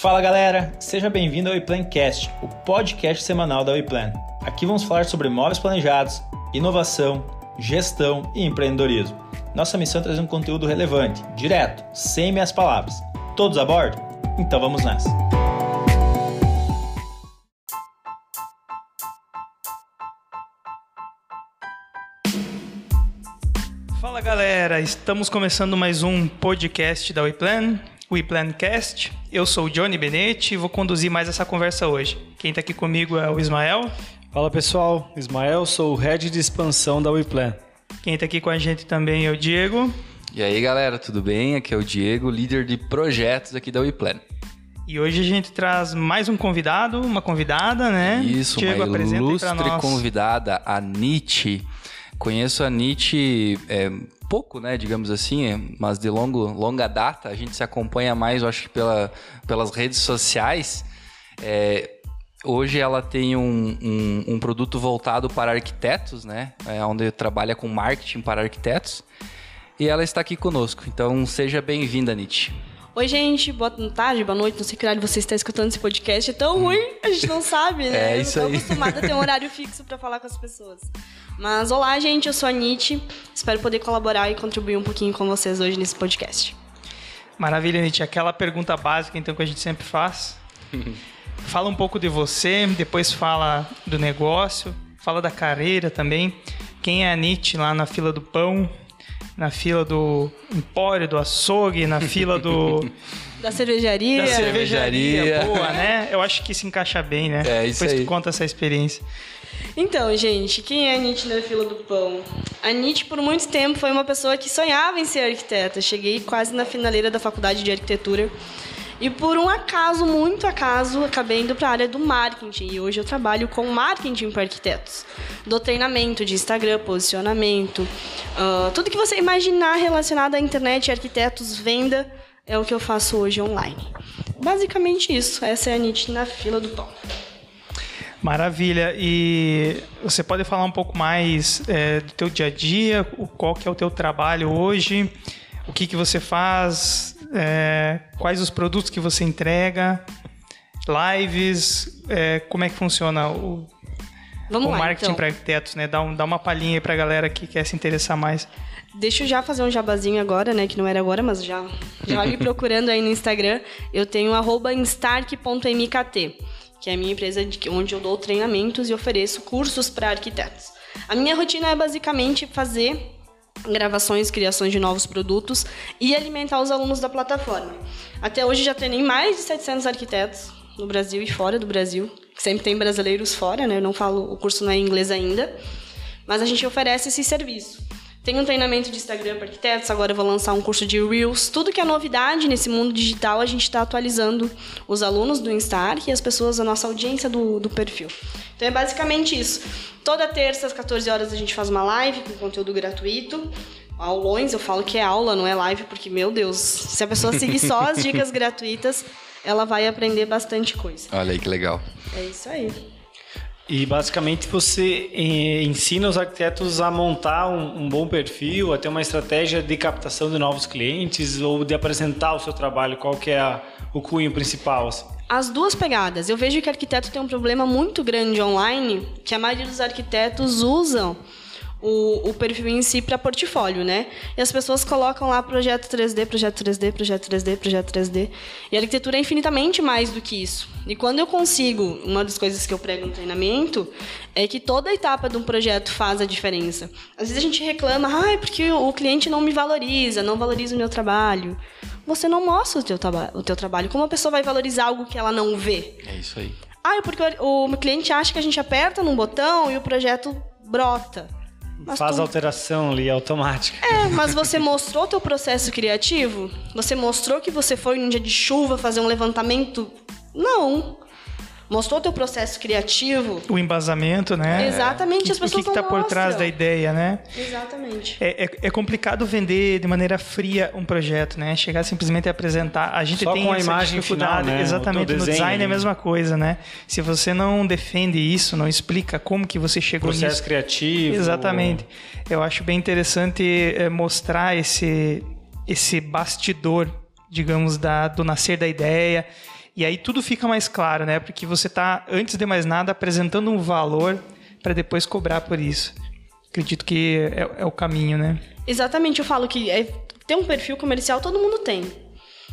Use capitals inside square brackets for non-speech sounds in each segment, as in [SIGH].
Fala galera, seja bem-vindo ao WePlancast, o podcast semanal da WePlan. Aqui vamos falar sobre móveis planejados, inovação, gestão e empreendedorismo. Nossa missão é trazer um conteúdo relevante, direto, sem meias palavras. Todos a bordo? Então vamos nessa! Fala galera, estamos começando mais um podcast da WePlan, WePlancast. Eu sou o Johnny Benetti e vou conduzir mais essa conversa hoje. Quem está aqui comigo é o Ismael. Fala pessoal, Ismael, sou o Head de Expansão da WePlan. Quem está aqui com a gente também é o Diego. E aí galera, tudo bem? Aqui é o Diego, líder de projetos aqui da WePlan. E hoje a gente traz mais um convidado, uma convidada, né? Isso, Diego, uma ilustre nós. convidada, a Nietzsche. Conheço a Nietzsche é, pouco, né, digamos assim, mas de longo, longa data. A gente se acompanha mais, eu acho que pela, pelas redes sociais. É, hoje ela tem um, um, um produto voltado para arquitetos, né, é, onde trabalha com marketing para arquitetos. E ela está aqui conosco, então seja bem-vinda, Nietzsche. Oi, gente, boa tarde, boa noite, não sei que horário você está escutando esse podcast. É tão ruim, a gente não sabe, né? É eu isso não tô aí. acostumada a ter um [LAUGHS] horário fixo para falar com as pessoas. Mas olá, gente, eu sou a Nietzsche. Espero poder colaborar e contribuir um pouquinho com vocês hoje nesse podcast. Maravilha, Nietzsche. Aquela pergunta básica, então, que a gente sempre faz. [LAUGHS] fala um pouco de você, depois fala do negócio, fala da carreira também. Quem é a Nietzsche lá na fila do pão, na fila do empório, do açougue, na fila do... [LAUGHS] Da cervejaria. Da cervejaria, cervejaria. boa, né? Eu acho que se encaixa bem, né? É, isso Depois aí. tu conta essa experiência. Então, gente, quem é a Nietzsche na fila do pão? A Nietzsche, por muito tempo, foi uma pessoa que sonhava em ser arquiteta. Cheguei quase na finaleira da faculdade de arquitetura. E por um acaso, muito acaso, acabei indo para a área do marketing. E hoje eu trabalho com marketing para arquitetos. Dou treinamento de Instagram, posicionamento, ah, tudo que você imaginar relacionado à internet, arquitetos, venda, é o que eu faço hoje online. Basicamente isso. Essa é a Nietzsche na fila do pão. Maravilha. E você pode falar um pouco mais é, do teu dia a dia, o, qual que é o teu trabalho hoje, o que, que você faz, é, quais os produtos que você entrega, lives, é, como é que funciona o, Vamos o lá, marketing então. para arquitetos, né? Dá, um, dá uma palhinha aí pra galera que quer se interessar mais. Deixa eu já fazer um jabazinho agora, né? Que não era agora, mas já, já [LAUGHS] me procurando aí no Instagram. Eu tenho arroba instark.mkt, que é a minha empresa de, onde eu dou treinamentos e ofereço cursos para arquitetos. A minha rotina é basicamente fazer gravações, criações de novos produtos e alimentar os alunos da plataforma. Até hoje já treinei mais de 700 arquitetos no Brasil e fora do Brasil. Sempre tem brasileiros fora, né? Eu não falo, o curso não é em inglês ainda, mas a gente oferece esse serviço. Tem um treinamento de Instagram para arquitetos, agora eu vou lançar um curso de Reels. Tudo que é novidade nesse mundo digital, a gente está atualizando os alunos do Instark e as pessoas, a nossa audiência do, do perfil. Então é basicamente isso. Toda terça, às 14 horas, a gente faz uma live com conteúdo gratuito. Aulões, eu falo que é aula, não é live, porque, meu Deus, se a pessoa seguir só as [LAUGHS] dicas gratuitas, ela vai aprender bastante coisa. Olha aí que legal. É isso aí. E basicamente você eh, ensina os arquitetos a montar um, um bom perfil, a ter uma estratégia de captação de novos clientes ou de apresentar o seu trabalho, qual que é a- o cunho principal? assim? As duas pegadas. Eu vejo que arquiteto tem um problema muito grande online, que a maioria dos arquitetos usam o, o perfil em si para portfólio, né? E as pessoas colocam lá projeto 3D, projeto 3D, projeto 3D, projeto 3D. E a arquitetura é infinitamente mais do que isso. E quando eu consigo, uma das coisas que eu prego no treinamento é que toda etapa de um projeto faz a diferença. Às vezes a gente reclama, ah, é porque o cliente não me valoriza, não valoriza o meu trabalho. Você não mostra o teu, o teu trabalho. Como a pessoa vai valorizar algo que ela não vê? É isso aí. Ah, é porque o, o cliente acha que a gente aperta num botão e o projeto brota. Mas Faz tu- alteração ali automática. É, mas você mostrou teu processo criativo? Você mostrou que você foi num dia de chuva fazer um levantamento? Não. Mostrou teu processo criativo? O embasamento, né? Exatamente, as O pessoas que está por trás da ideia, né? Exatamente. É, é, é complicado vender de maneira fria um projeto, né? Chegar simplesmente a apresentar. A gente Só tem com a essa imagem dificuldade. final, né? Exatamente. O No design é a ali. mesma coisa, né? Se você não defende isso, não explica como que você chegou Processo nisso. criativo. Exatamente. Eu acho bem interessante é, mostrar esse, esse bastidor, digamos, da, do nascer da ideia E aí tudo fica mais claro, né? Porque você está, antes de mais nada, apresentando um valor para depois cobrar por isso. Acredito que é, é, o caminho, né? Exatamente, eu falo que é, ter um perfil comercial todo mundo tem.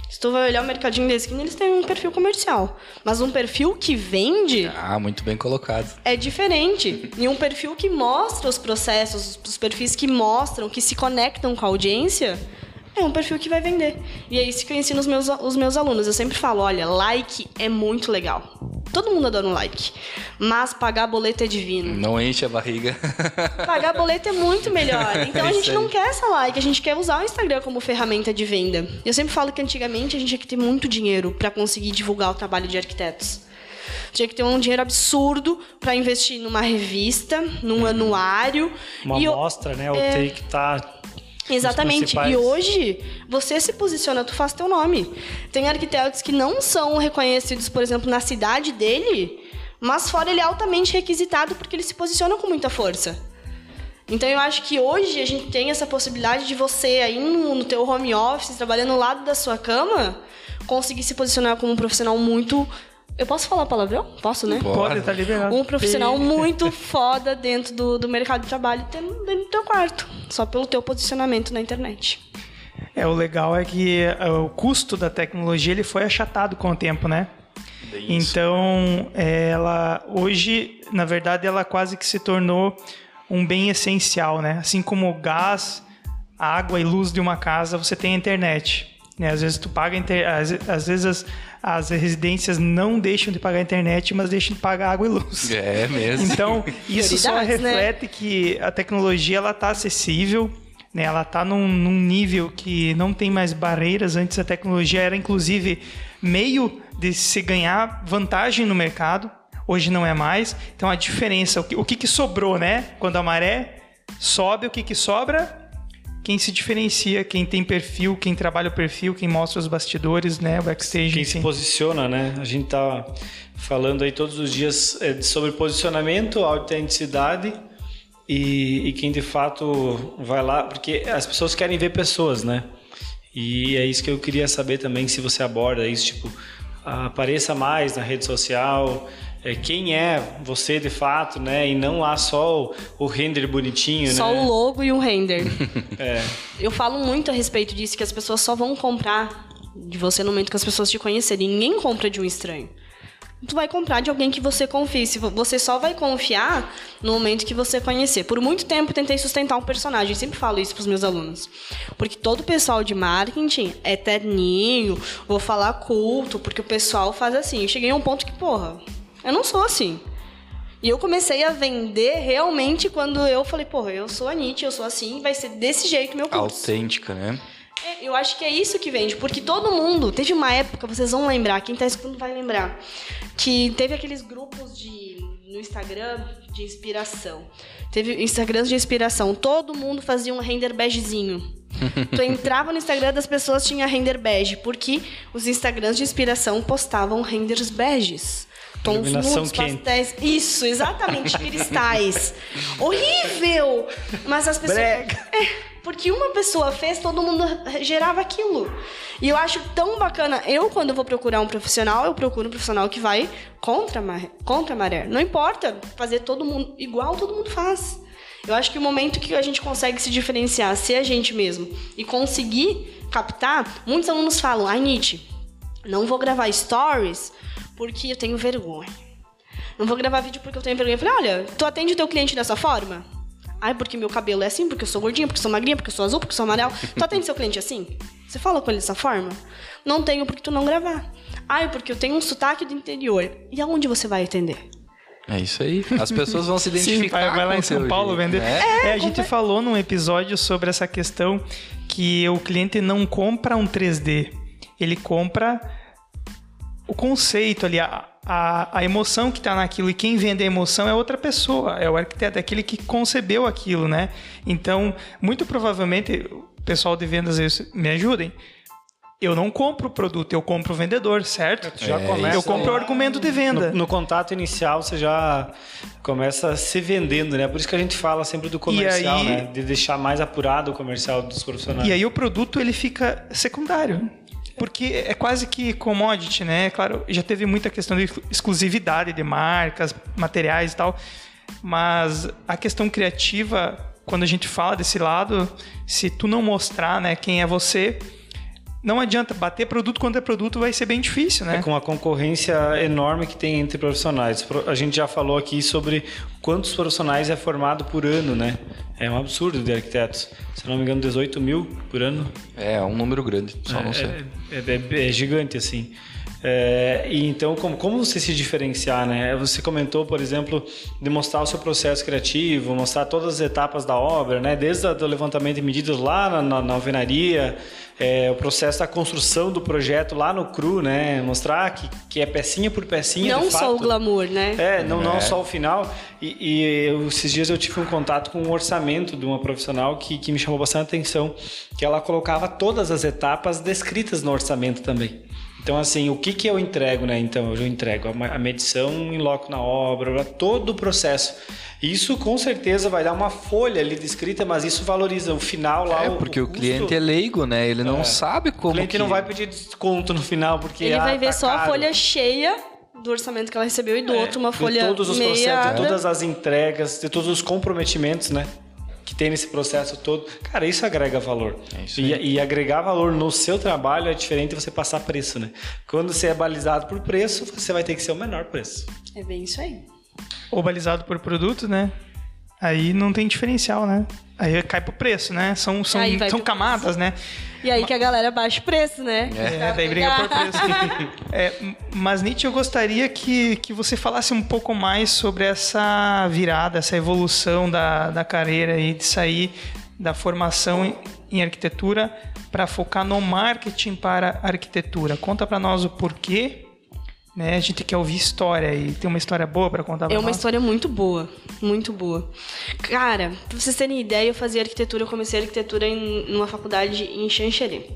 Se tu vai olhar o mercadinho da esquina, eles têm um perfil comercial. Mas um perfil que vende. Ah, muito bem colocado. É diferente. e um perfil que mostra os processos, os perfis que mostram, que se conectam com a audiência, é um perfil que vai vender. E é isso que eu ensino os meus, os meus alunos. Eu sempre falo: olha, like é muito legal. Todo mundo adora um like. Mas pagar boleto é divino. Não enche a barriga. [LAUGHS] Pagar boleto é muito melhor. Então a gente não quer essa like, a gente quer usar o Instagram como ferramenta de venda. Eu sempre falo que antigamente a gente tinha que ter muito dinheiro para conseguir divulgar o trabalho de arquitetos. Tinha que ter um dinheiro absurdo para investir numa revista, num uhum. anuário. Uma amostra, né? O é... ter que estar tá Exatamente. E hoje, você se posiciona, tu faz teu nome. Tem arquitetos que não são reconhecidos, por exemplo, na cidade dele, mas fora ele é altamente requisitado porque ele se posiciona com muita força. Então eu acho que hoje a gente tem essa possibilidade de você aí no, no teu home office, trabalhando ao lado da sua cama, conseguir se posicionar como um profissional muito eu posso falar palavrão? Posso, né? Pode, tá liberado. Um profissional muito [LAUGHS] foda dentro do, do mercado de trabalho dentro do teu quarto. Só pelo teu posicionamento na internet. É, o legal é que é, o custo da tecnologia ele foi achatado com o tempo, né? Então, ela hoje, na verdade, ela quase que se tornou um bem essencial, né? Assim como o gás, água e luz de uma casa, você tem a internet. Né? Às vezes tu paga inter... às, às vezes as, as residências não deixam de pagar a internet, mas deixam de pagar água e luz. [LAUGHS] É mesmo. Então, isso só né? reflete né? que a tecnologia ela está acessível, né? ela está num, num nível que não tem mais barreiras. Antes a tecnologia era, inclusive, meio de se ganhar vantagem no mercado. Hoje não é mais. Então a diferença, o que, o que, que sobrou, né? Quando a maré sobe, o que, que sobra? Quem se diferencia, quem tem perfil, quem trabalha o perfil, quem mostra os bastidores, né, o backstage. Quem se posiciona, né? A gente tá falando aí todos os dias é, sobre posicionamento, autenticidade e, e quem de fato vai lá, porque as pessoas querem ver pessoas, né? E é isso que eu queria saber também, se você aborda isso, tipo, apareça mais na rede social, é, quem é você de fato, né? E não há só o, o render bonitinho, só né? Só o logo e o render. [LAUGHS] é. Eu falo muito a respeito disso, que as pessoas só vão comprar de você no momento que as pessoas te conhecerem. Ninguém compra de um estranho. Tu vai comprar de alguém que você confie. Você só vai confiar no momento que você conhecer. Por muito tempo tentei sustentar um personagem. Eu sempre falo isso para os meus alunos. Porque todo o pessoal de marketing é terninho, vou falar culto, porque o pessoal faz assim. Eu cheguei a um ponto que, porra, eu não sou assim. E eu comecei a vender realmente quando eu falei, porra, eu sou a Nietzsche, eu sou assim, vai ser desse jeito meu curso. Autêntica, né? É, eu acho que é isso que vende, porque todo mundo, teve uma época, vocês vão lembrar, quem tá escutando vai lembrar, que teve aqueles grupos de no Instagram de inspiração. Teve Instagrams de inspiração, todo mundo fazia um render begezinho. [LAUGHS] tu entrava no Instagram das pessoas tinha render bege, porque os Instagrams de inspiração postavam renders beges tons nudes, pastéis. Isso, exatamente, cristais. [LAUGHS] Horrível! Mas as pessoas. Brega. É, porque uma pessoa fez, todo mundo gerava aquilo. E eu acho tão bacana. Eu, quando vou procurar um profissional, eu procuro um profissional que vai contra a maré. Contra a maré. Não importa fazer todo mundo igual todo mundo faz. Eu acho que o momento que a gente consegue se diferenciar, ser a gente mesmo e conseguir captar, muitos alunos falam, ai Nietzsche, não vou gravar stories porque eu tenho vergonha. Não vou gravar vídeo porque eu tenho vergonha. Eu falei, olha, tu atende o teu cliente dessa forma? Ai, porque meu cabelo é assim, porque eu sou gordinha, porque eu sou magrinha, porque eu sou azul, porque eu sou amarelo. [LAUGHS] Tu atende seu cliente assim? Você fala com ele dessa forma? Não tenho porque tu não gravar. Ai, porque eu tenho um sotaque do interior. E aonde você vai atender? É isso aí. As pessoas vão se [LAUGHS] identificar. Sim, vai, vai lá em São Paulo vender. Né? É, é, a gente falou num episódio sobre essa questão que o cliente não compra um 3D, ele compra o conceito ali, a, a, a emoção que está naquilo e quem vende a emoção é outra pessoa, é o arquiteto, é aquele que concebeu aquilo, né? Então, muito provavelmente, o pessoal de vendas me ajudem. Eu não compro o produto, eu compro o vendedor, certo? já é, começa, eu compro o argumento de venda. No, no, contato inicial, você já começa se vendendo, né? Por isso que a gente fala sempre do comercial, aí, né? De deixar mais apurado o comercial dos profissionais. E aí o produto ele fica secundário. Porque é quase que commodity, né? Claro, já teve muita questão de exclusividade de marcas, materiais e tal, mas a questão criativa, quando a gente fala desse lado, se tu não mostrar, né, quem é você, não adianta bater produto contra produto vai ser bem difícil, né? É com a concorrência enorme que tem entre profissionais. A gente já falou aqui sobre quantos profissionais é formado por ano, né? É um absurdo de arquitetos. Se não me engano, 18 mil por ano. É, um número grande, só é, não sei. É, é, é gigante, assim. É, e então, como, como você se diferenciar, né? Você comentou, por exemplo, de mostrar o seu processo criativo, mostrar todas as etapas da obra, né? Desde o levantamento de medidas lá na, na, na alvenaria, é, o processo da construção do projeto lá no cru, né? Mostrar que, que é pecinha por pecinha. Não só fato. o glamour, né? É, não, não é. só o final. E, e eu, esses dias eu tive um contato com um orçamento de uma profissional que, que me chamou bastante atenção, que ela colocava todas as etapas descritas no orçamento também. Então, assim, o que, que eu entrego, né? Então, eu entrego a medição em loco na obra, todo o processo. Isso com certeza vai dar uma folha ali descrita, mas isso valoriza o final lá. É, porque o, o cliente é leigo, né? Ele não é. sabe como. O cliente que... não vai pedir desconto no final, porque. Ele ah, vai ver tá só caro. a folha cheia do orçamento que ela recebeu e do é, outro uma folha. De todos os meia processos, de todas as entregas, de todos os comprometimentos, né? Que tem nesse processo todo. Cara, isso agrega valor. É isso e, e, agregar valor no seu trabalho é diferente de você passar preço, né? Quando você é balizado por preço, você vai ter que ser o menor preço. É bem isso aí. Ou balizado por produto, né? Aí não tem diferencial, né? Aí cai pro preço, né? São, são, são camadas, né? E aí que a galera baixa o preço, né? É, daí briga por preço. [LAUGHS] é, mas, Nietzsche, eu gostaria que, que você falasse um pouco mais sobre essa virada, essa evolução da, da carreira e de sair da formação em, em arquitetura para focar no marketing para arquitetura. Conta para nós o porquê né? A gente quer ouvir história e tem uma história boa para contar pra É uma nós? história muito boa, muito boa. Cara, pra vocês terem ideia, eu fazia arquitetura, eu comecei arquitetura em numa faculdade em Xanxerê.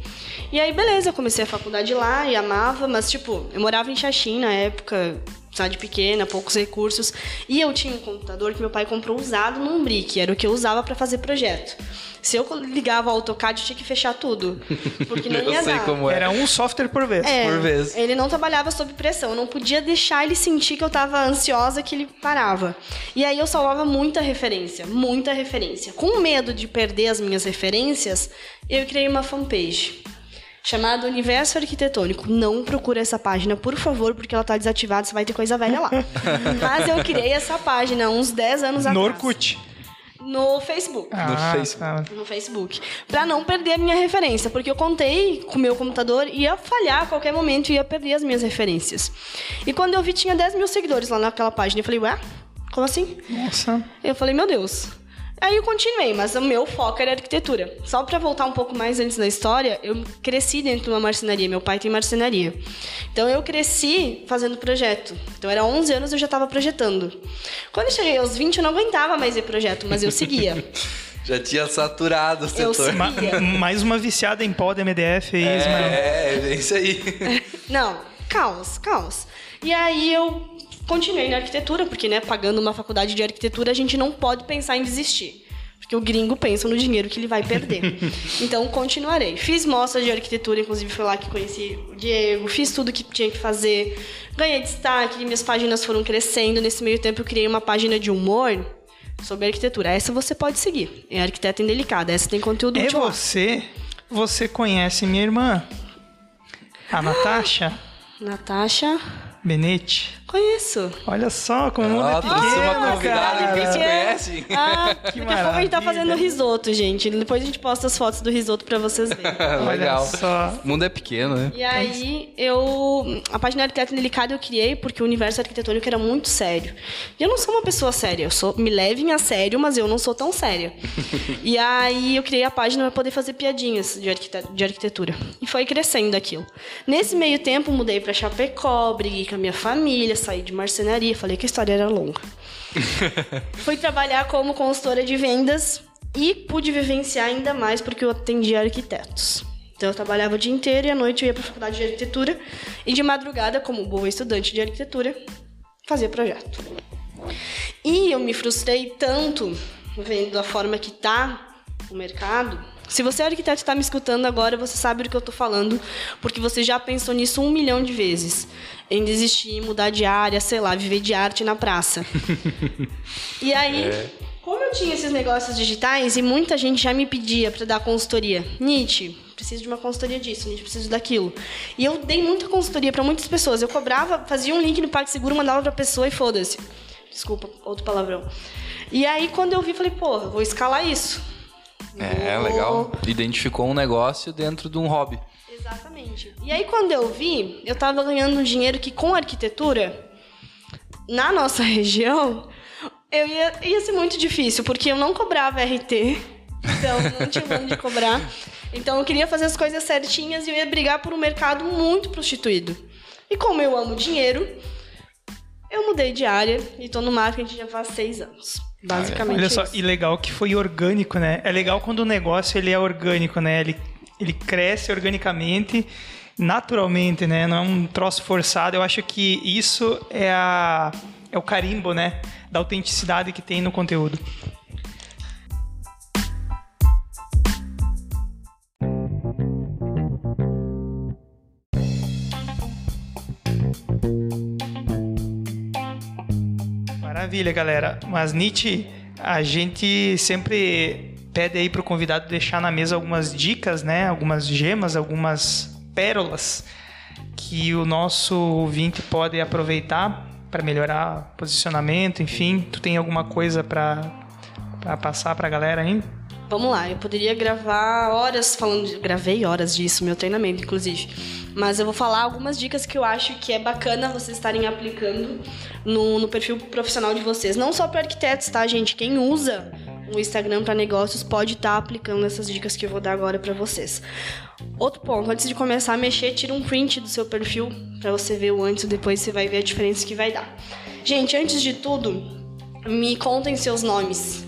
E aí, beleza, eu comecei a faculdade lá e amava, mas tipo, eu morava em Xaxim na época, cidade pequena, poucos recursos, e eu tinha um computador que meu pai comprou usado num brick, era o que eu usava para fazer projeto. Se eu ligava o AutoCAD, eu tinha que fechar tudo. Porque não [LAUGHS] ia eu sei dar. como é. Era um software por vez. É, por vez. Ele não trabalhava sob pressão. Eu não podia deixar ele sentir que eu estava ansiosa, que ele parava. E aí eu salvava muita referência, muita referência. Com medo de perder as minhas referências, eu criei uma fanpage chamada Universo Arquitetônico. Não procura essa página, por favor, porque ela está desativada, você vai ter coisa velha lá. [LAUGHS] Mas eu criei essa página uns 10 anos no atrás. Orkut. No Facebook. Ah, no Facebook. Tá. No Facebook. Pra não perder a minha referência. Porque eu contei com o meu computador, ia falhar a qualquer momento e ia perder as minhas referências. E quando eu vi, tinha 10 mil seguidores lá naquela página. Eu falei, ué? Como assim? Nossa. Eu falei, meu Deus. Aí eu continuei, mas o meu foco era arquitetura. Só para voltar um pouco mais antes da história, eu cresci dentro de uma marcenaria. Meu pai tem marcenaria. Então eu cresci fazendo projeto. Então era 11 anos eu já estava projetando. Quando eu cheguei aos 20 eu não aguentava mais ver projeto, mas eu seguia. [LAUGHS] Já tinha saturado o setor. Ma mais uma viciada em pó de MDF aí, É, Ismael. é, é isso aí. [LAUGHS] Não, caos, caos. E aí eu continuei na arquitetura, porque, né, pagando uma faculdade de arquitetura, a gente não pode pensar em desistir. Porque o gringo pensa no dinheiro que ele vai perder. [LAUGHS] então, continuarei. Fiz mostra de arquitetura, inclusive foi lá que conheci o Diego. Fiz tudo que tinha que fazer. Ganhei destaque, minhas páginas foram crescendo. Nesse meio tempo, eu criei uma página de humor sobre arquitetura. Essa você pode seguir. É Arquiteta Indelicada. Essa tem conteúdo É útil lá. você? Você conhece minha irmã? A Natasha Natasha, Benetti. Conheço. Olha só como o mundo é Ó, trouxe uma pequeno, convidada cara. que pequeno. conhecem. Ah, [LAUGHS] daqui a pouco a gente tá maravilha. fazendo risoto, gente. Depois a gente posta as fotos do risoto pra vocês verem. [LAUGHS] Legal. só. O mundo é pequeno, né? E aí, eu. A página Arquiteto Delicado eu criei porque o universo arquitetônico era muito sério. E eu não sou uma pessoa séria. Eu sou, me levem a sério, mas eu não sou tão séria. [LAUGHS] e aí, eu criei a página para poder fazer piadinhas de, arquite- de arquitetura. E foi crescendo aquilo. Nesse meio tempo, mudei para Chapecó, briguei com a minha família, saí de marcenaria. Falei que a história era longa. [LAUGHS] Fui trabalhar como consultora de vendas e pude vivenciar ainda mais porque eu atendia arquitetos. Então eu trabalhava o dia inteiro e à noite eu ia para a faculdade de arquitetura e de madrugada, como boa estudante de arquitetura, fazia projeto. E eu me frustrei tanto vendo a forma que tá o mercado Se você é arquiteto e está me escutando agora, você sabe do que eu estou falando, porque você já pensou nisso um milhão de vezes. Em desistir, mudar de área, sei lá, viver de arte na praça. [LAUGHS] e aí, é. como eu tinha esses negócios digitais e muita gente já me pedia para dar consultoria, Nietzsche, preciso de uma consultoria disso, Nietzsche, preciso daquilo. E eu dei muita consultoria para muitas pessoas. Eu cobrava, fazia um link no PagSeguro, mandava para a pessoa e foda-se. Desculpa, outro palavrão. E aí, quando eu vi, falei, porra, vou escalar isso é, legal. Identificou um negócio dentro de um hobby. Exatamente. E aí, quando eu vi, eu tava ganhando um dinheiro que com arquitetura, na nossa [LAUGHS] região, eu ia, ia ser muito difícil, porque eu não cobrava RT, então não tinha como de cobrar. Então eu queria fazer as coisas certinhas e eu ia brigar por um mercado muito prostituído. E como eu amo dinheiro, eu mudei de área e tô no marketing já faz seis anos. Basicamente. Olha só, isso. e legal que foi orgânico, né? É legal quando o negócio ele é orgânico, né? Ele, ele cresce organicamente, naturalmente, né? Não é um troço forçado. Eu acho que isso é, a, é o carimbo, né? Da autenticidade que tem no conteúdo. Maravilha, galera. Mas Nietzsche, a gente sempre pede aí para o convidado deixar na mesa algumas dicas, né? Algumas gemas, algumas pérolas que o nosso ouvinte pode aproveitar para melhorar posicionamento, enfim. Tu tem alguma coisa para passar para a galera ainda? Vamos lá, eu poderia gravar horas falando. Gravei horas disso, meu treinamento, inclusive. Mas eu vou falar algumas dicas que eu acho que é bacana vocês estarem aplicando no, no perfil profissional de vocês. Não só para arquitetos, tá, gente? Quem usa o Instagram para negócios pode estar tá aplicando essas dicas que eu vou dar agora para vocês. Outro ponto, antes de começar a mexer, tira um print do seu perfil para você ver o antes e depois você vai ver a diferença que vai dar. Gente, antes de tudo, me contem seus nomes.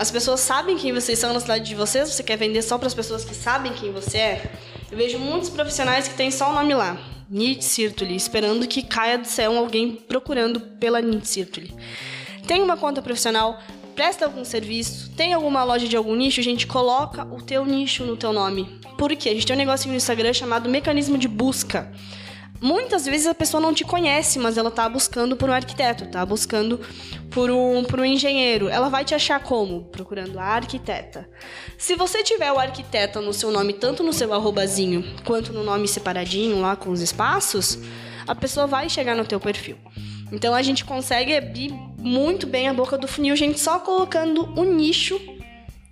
As pessoas sabem quem vocês são na cidade de vocês? Você quer vender só para as pessoas que sabem quem você é? Eu vejo muitos profissionais que têm só o nome lá, Nit Cirtuli, esperando que caia do céu alguém procurando pela Nit Cirtuli. Tem uma conta profissional, presta algum serviço, tem alguma loja de algum nicho, a gente coloca o teu nicho no teu nome. Por quê? A gente tem um negócio no Instagram chamado mecanismo de busca. Muitas vezes a pessoa não te conhece, mas ela está buscando por um arquiteto, está buscando por um, por um engenheiro. Ela vai te achar como? Procurando a arquiteta. Se você tiver o arquiteta no seu nome, tanto no seu arrobazinho, quanto no nome separadinho lá com os espaços, a pessoa vai chegar no teu perfil. Então a gente consegue abrir muito bem a boca do funil, gente, só colocando o um nicho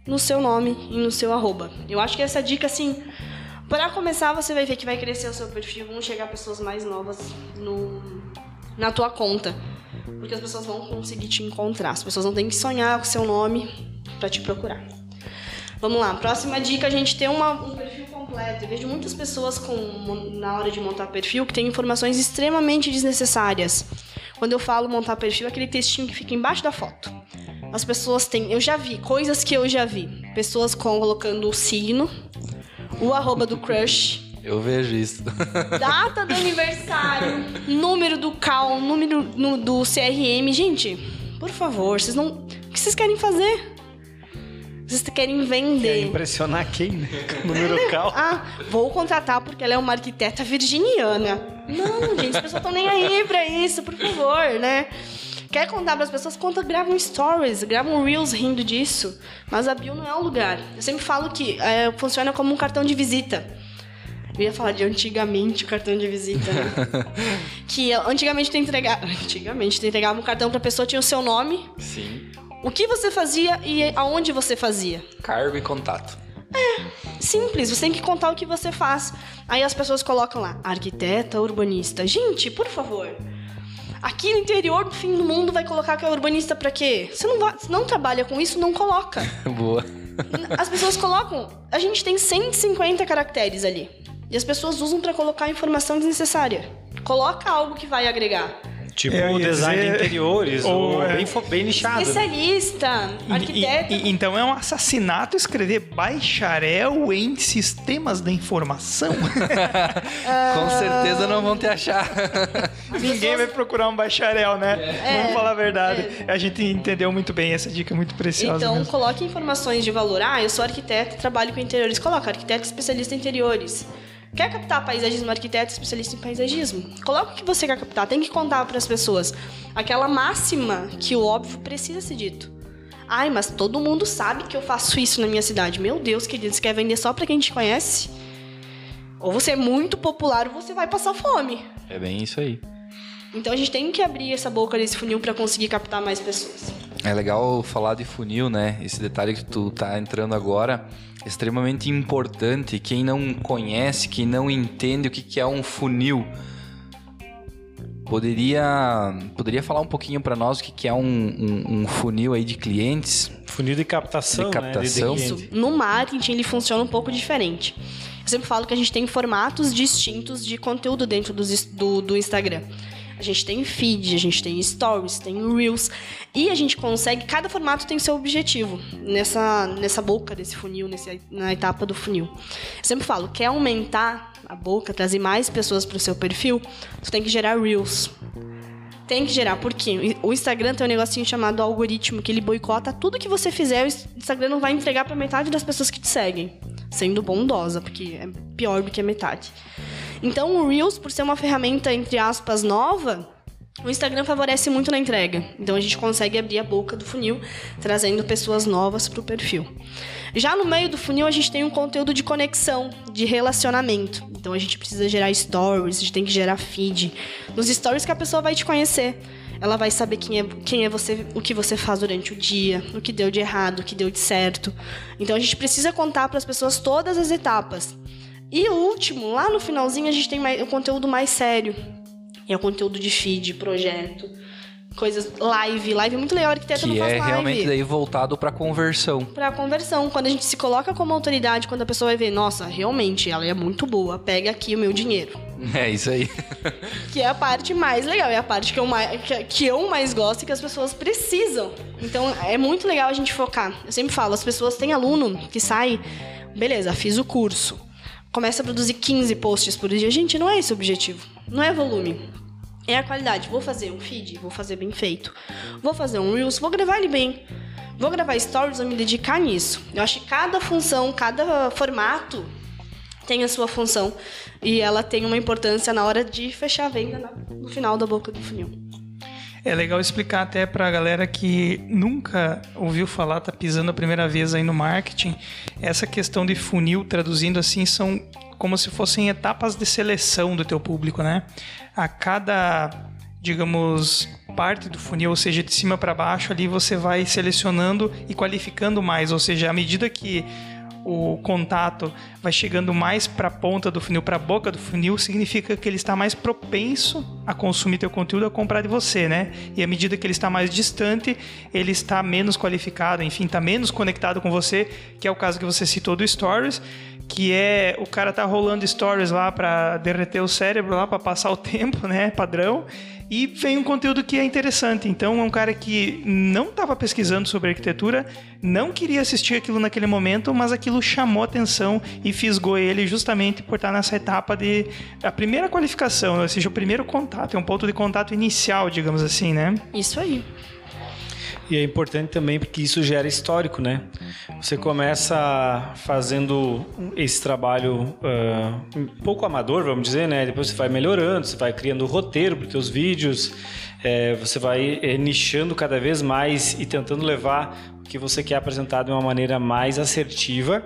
no seu nome e no seu arroba. Eu acho que essa dica, assim, para começar, você vai ver que vai crescer o seu perfil, vão chegar pessoas mais novas no, na tua conta. Porque as pessoas vão conseguir te encontrar. As pessoas não têm que sonhar com seu nome para te procurar. Vamos lá, próxima dica, a gente tem uma, um perfil completo. Eu vejo muitas pessoas com, na hora de montar perfil que tem informações extremamente desnecessárias. Quando eu falo montar perfil, é aquele textinho que fica embaixo da foto. As pessoas têm, eu já vi, coisas que eu já vi. Pessoas colocando o signo, o arroba do crush. Eu vejo isso. [LAUGHS] Data do aniversário, número do CAL, número no, do CRM. Gente, por favor, vocês não. O que vocês querem fazer? Vocês querem vender. Quer impressionar quem, né? Com [LAUGHS] o número CAL. ah, vou contratar porque ela é uma arquiteta virginiana. Não, gente, as pessoas estão nem aí pra isso, por favor, né? Quer contar para as pessoas? Conta, grava um stories, grava um reels rindo disso. Mas a bio não é o lugar. Eu sempre falo que é, funciona como um cartão de visita. Eu ia falar de antigamente o cartão de visita, né? [LAUGHS] que antigamente tu entregava. Antigamente tu entregava um cartão pra pessoa, tinha o seu nome. Sim. O que você fazia e aonde você fazia. Cargo e contato. É, simples, você tem que contar o que você faz. Aí as pessoas colocam lá, arquiteta, urbanista. Gente, por favor. Aqui no interior do fim do mundo vai colocar que é urbanista para quê? Você não, vai, não trabalha com isso, não coloca. [LAUGHS] Boa. As pessoas colocam. A gente tem 150 caracteres ali. E as pessoas usam para colocar informação desnecessária. Coloca algo que vai agregar. Tipo o design dizer, de interiores, ou, ou é, bem, bem nichado. Especialista, arquiteto. E, e, então é um assassinato escrever bacharel em sistemas da informação? [LAUGHS] Com certeza não vão te achar. [LAUGHS] Ninguém vai procurar um bacharel, né? É, Vamos falar a verdade. A gente entendeu muito bem essa dica, é muito preciosa. Então, mesmo. coloque informações de valor. Ah, eu sou arquiteto e trabalho com interiores. Coloca arquiteto especialista em interiores. Quer captar paisagismo, arquiteto especialista em paisagismo. Coloca o que você quer captar. Tem que contar para as pessoas aquela máxima que o óbvio precisa ser dito. Ai, mas todo mundo sabe que eu faço isso na minha cidade. Meu Deus, querido, você quer vender só para quem te conhece? Ou você é muito popular ou você vai passar fome. É bem isso aí. Então a gente tem que abrir essa boca desse funil para conseguir captar mais pessoas. É legal falar de funil, né? Esse detalhe que tu tá entrando agora é extremamente importante. Quem não conhece, quem não entende o que que é um funil, poderia poderia falar um pouquinho para nós o que que é um, um- um funil aí de clientes? Funil de captação, De captação. né? De- de Isso. No marketing ele funciona um pouco diferente. Eu sempre falo que a gente tem formatos distintos de conteúdo dentro is- do, do Instagram. A gente tem feed, a gente tem stories, tem reels. E a gente consegue, cada formato tem seu objetivo nessa, nessa boca desse funil, nesse, na etapa do funil. Eu sempre falo, quer aumentar a boca, trazer mais pessoas para o seu perfil, tu tem que gerar reels. Tem que gerar, porque o Instagram tem um negocinho chamado algoritmo, que ele boicota tudo que você fizer, o Instagram não vai entregar pra metade das pessoas que te seguem. Sendo bondosa, porque é pior do que a metade. Então, o Reels, por ser uma ferramenta, entre aspas, nova, o Instagram favorece muito na entrega. Então, a gente consegue abrir a boca do funil, trazendo pessoas novas pro perfil. Já no meio do funil, a gente tem um conteúdo de conexão, de relacionamento. Então, a gente precisa gerar stories, a gente tem que gerar feed. Nos stories que a pessoa vai te conhecer. Ela vai saber quem é, quem é você, o que você faz durante o dia, o que deu de errado, o que deu de certo. Então, a gente precisa contar para as pessoas todas as etapas. E o último, lá no finalzinho, a gente tem mais, o conteúdo mais sério. É o conteúdo de feed, projeto, coisas. Live. Live é muito legal, arquiteto não Que é live. realmente daí voltado para conversão. Pra conversão. Quando a gente se coloca como autoridade, quando a pessoa vai ver, nossa, realmente, ela é muito boa, pega aqui o meu dinheiro. É isso aí. [LAUGHS] Que é a parte mais legal, é a parte que eu mais, que, que eu mais gosto e que as pessoas precisam. Então é muito legal a gente focar. Eu sempre falo, as pessoas têm aluno que sai, beleza, fiz o curso. Começa a produzir 15 posts por dia. Gente, não é esse o objetivo. Não é volume. É a qualidade. Vou fazer um feed, vou fazer bem feito. Vou fazer um Reels, vou gravar ele bem. Vou gravar stories, vou me dedicar nisso. Eu acho que cada função, cada formato tem a sua função e ela tem uma importância na hora de fechar a venda na- no final da boca do funil. É legal explicar até pra galera que nunca ouviu falar, tá pisando a primeira vez aí no marketing. Essa questão de funil, traduzindo assim, são como se fossem etapas de seleção do teu público, né? A cada, digamos, parte do funil, ou seja, de cima para baixo, ali você vai selecionando e qualificando mais, ou seja, à medida que o contato vai chegando mais para a ponta do funil, para a boca do funil, significa que ele está mais propenso a consumir teu conteúdo, a comprar de você, né? E à medida que ele está mais distante, ele está menos qualificado, enfim, está menos conectado com você, que é o caso que você citou do Stories, que é o cara tá rolando stories lá para derreter o cérebro lá para passar o [LAUGHS] tempo, né, padrão. E vem um conteúdo que é interessante. Então, é um cara que não estava pesquisando sobre arquitetura, não queria assistir aquilo naquele momento, mas aquilo chamou atenção e fisgou ele justamente por estar nessa etapa de a primeira qualificação, ou seja, o primeiro contato, é um ponto de contato inicial, digamos assim, né? Isso aí. E é importante também porque isso gera histórico, né? Você começa fazendo esse trabalho ah, um pouco amador, vamos dizer, né? Depois você vai melhorando, você vai criando roteiro para os seus vídeos, eh, você vai eh, nichando cada vez mais e tentando levar o que você quer apresentar de uma maneira mais assertiva.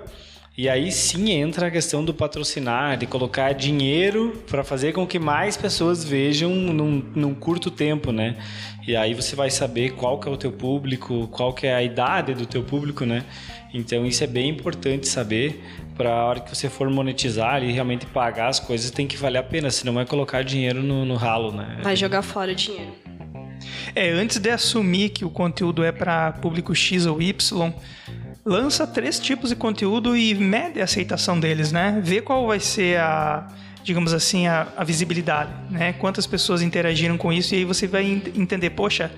E aí sim entra a questão do patrocinar, de colocar dinheiro para fazer com que mais pessoas vejam num, num curto tempo, né? E aí você vai saber qual que é o teu público, qual que é a idade do teu público, né? Então isso é bem importante saber para a hora que você for monetizar e realmente pagar as coisas tem que valer a pena, senão é colocar dinheiro no, no ralo, né? Vai jogar fora o dinheiro. É, antes de assumir que o conteúdo é para público X ou Y, lança três tipos de conteúdo e mede a aceitação deles, né? Vê qual vai ser a, digamos assim, a, a visibilidade, né? Quantas pessoas interagiram com isso e aí você vai ent- entender, poxa,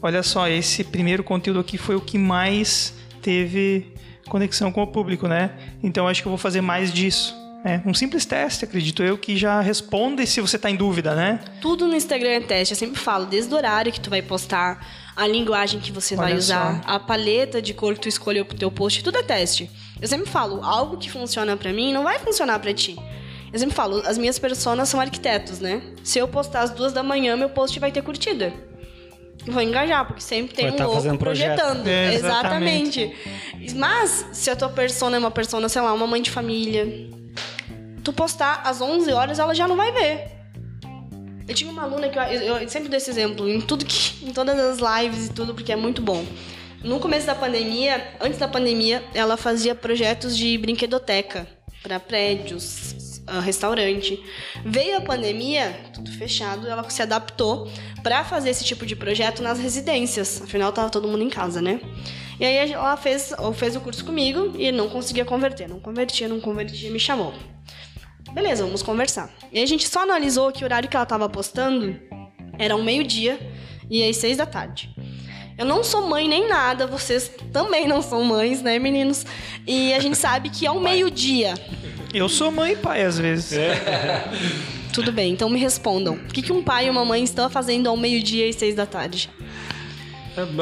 olha só, esse primeiro conteúdo aqui foi o que mais teve conexão com o público, né? Então acho que eu vou fazer mais disso. É, um simples teste, acredito eu, que já responde se você está em dúvida, né? Tudo no Instagram é teste. Eu sempre falo, desde o horário que tu vai postar, a linguagem que você Olha vai usar, só. a paleta de cor que tu escolheu pro teu post, tudo é teste. Eu sempre falo, algo que funciona pra mim não vai funcionar pra ti. Eu sempre falo, as minhas personas são arquitetos, né? Se eu postar às duas da manhã, meu post vai ter curtida. Vou engajar, porque sempre tem Vai um tá louco projetando. É, exatamente. Mas, se a tua persona é uma persona, sei lá, uma mãe de família, tu postar às 11 horas, ela já não vai ver. Eu tinha uma aluna que eu, eu- sempre dou esse exemplo em tudo que, [LAUGHS] em todas as lives e tudo, porque é muito bom. No começo da pandemia, antes da pandemia, ela fazia projetos de brinquedoteca para prédios, ah, restaurante. Veio a pandemia, tudo fechado, ela se adaptou para fazer esse tipo de projeto nas residências. Afinal, tava todo mundo em casa, né? E aí ela fez, fez o curso comigo e não conseguia converter, não convertia, não convertia, me chamou. Beleza, vamos conversar. E aí a gente só analisou que o horário que ela tava postando era um meio-dia e às seis da tarde. Eu não sou mãe nem nada, vocês também não são mães, né, meninos? E a gente sabe que é um [LAUGHS] meio-dia. Eu sou mãe e pai às vezes. Tudo bem, então me respondam. O que, que um pai e uma mãe estão fazendo ao meio-dia e seis da tarde?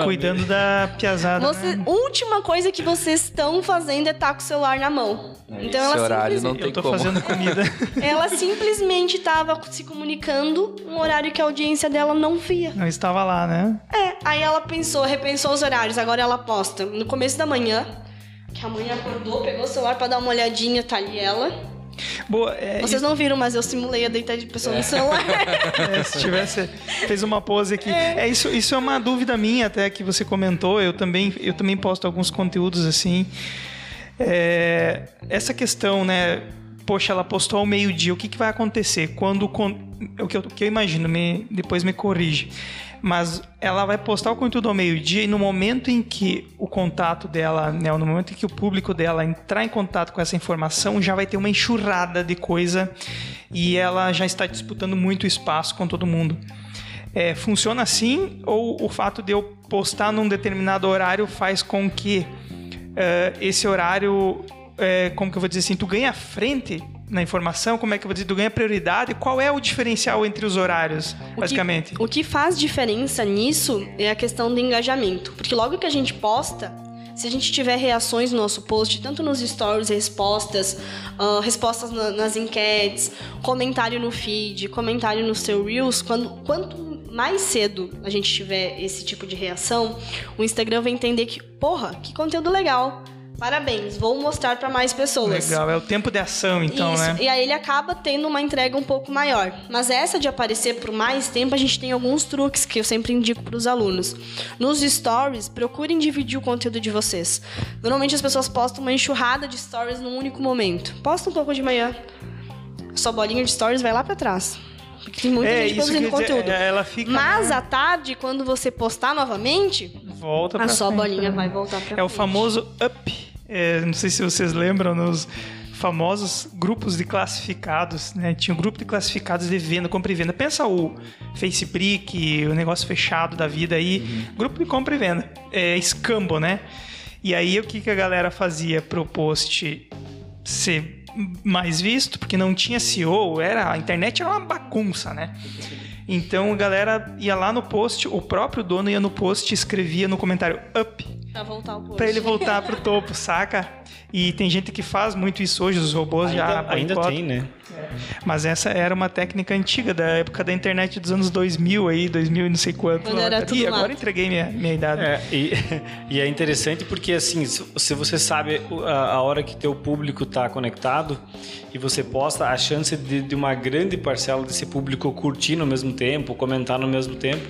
Cuidando da piazada. Você, né? última coisa que vocês estão fazendo é estar com o celular na mão. Então Esse ela, horário simples- não tem Eu tô como. fazendo comida. [LAUGHS] ela simplesmente estava se comunicando um horário que a audiência dela não via. Não estava lá, né? É, aí ela pensou, repensou os horários, agora ela posta no começo da manhã, que a mãe acordou, pegou o celular pra dar uma olhadinha, tá ali ela. Boa, é, Vocês não viram, mas eu simulei a deitar de pessoa no celular. [LAUGHS] É, se tivesse fez uma pose aqui. É. isso, isso é uma dúvida minha até que você comentou. Eu também eu também posto alguns conteúdos assim. É, essa questão, né? Poxa, ela postou ao meio-dia. O que, que vai acontecer quando o o que eu, que eu imagino? Me, depois me corrige. Mas ela vai postar o conteúdo ao meio-dia e no momento em que o contato dela, né, no momento em que o público dela entrar em contato com essa informação, já vai ter uma enxurrada de coisa e ela já está disputando muito espaço com todo mundo. É, funciona assim ou o fato de eu postar num determinado horário faz com que é, esse horário, é, como que eu vou dizer assim, tu ganha frente na informação? Como é que eu vou dizer? Tu ganha prioridade? Qual é o diferencial entre os horários, basicamente? O que faz diferença nisso é a questão do engajamento. Porque logo que a gente posta, se a gente tiver reações no nosso post, tanto nos stories, respostas, ah, respostas na- nas enquetes, comentário no feed, comentário no seu Reels, quando, quanto mais cedo a gente tiver esse tipo de reação, o Instagram vai entender que, porra, que conteúdo legal. Parabéns, vou mostrar para mais pessoas. Legal, é o tempo de ação, então, Isso, né? e aí ele acaba tendo uma entrega um pouco maior. Mas essa de aparecer por mais tempo, a gente tem alguns truques que eu sempre indico para os alunos. Nos stories, procurem dividir o conteúdo de vocês. Normalmente as pessoas postam uma enxurrada de stories num único momento. Posta um pouco de manhã. Sua bolinha de stories vai lá para trás. Porque tem muita É, gente produzindo quer dizer, conteúdo. é, ela fica, Mas né? à tarde, quando você postar novamente, Volta a pra sua frente, bolinha né? vai voltar para É o famoso up. É, não sei se vocês lembram nos famosos grupos de classificados, né? Tinha um grupo de classificados de venda, compra e venda. Pensa o Facebook, o negócio fechado da vida aí, grupo de compra e venda. É escambo, né? E aí o que, que a galera fazia pro post ser mais visto, porque não tinha SEO, era, a internet era uma bagunça, né? Então a galera ia lá no post, o próprio dono ia no post e escrevia no comentário up Pra voltar o post. Pra ele voltar pro topo, saca? E tem gente que faz muito isso hoje, os robôs já Ainda, ainda boicotam. tem, né? Mas essa era uma técnica antiga, da época da internet dos anos 2000 aí, 2000 e não sei quanto. Quando era Ih, tudo agora mato. entreguei minha, minha idade. É, e, [LAUGHS] e é interessante porque assim, se você sabe a, a hora que teu público está conectado e você posta, a chance de, de uma grande parcela desse público curtir no mesmo tempo, comentar no mesmo tempo,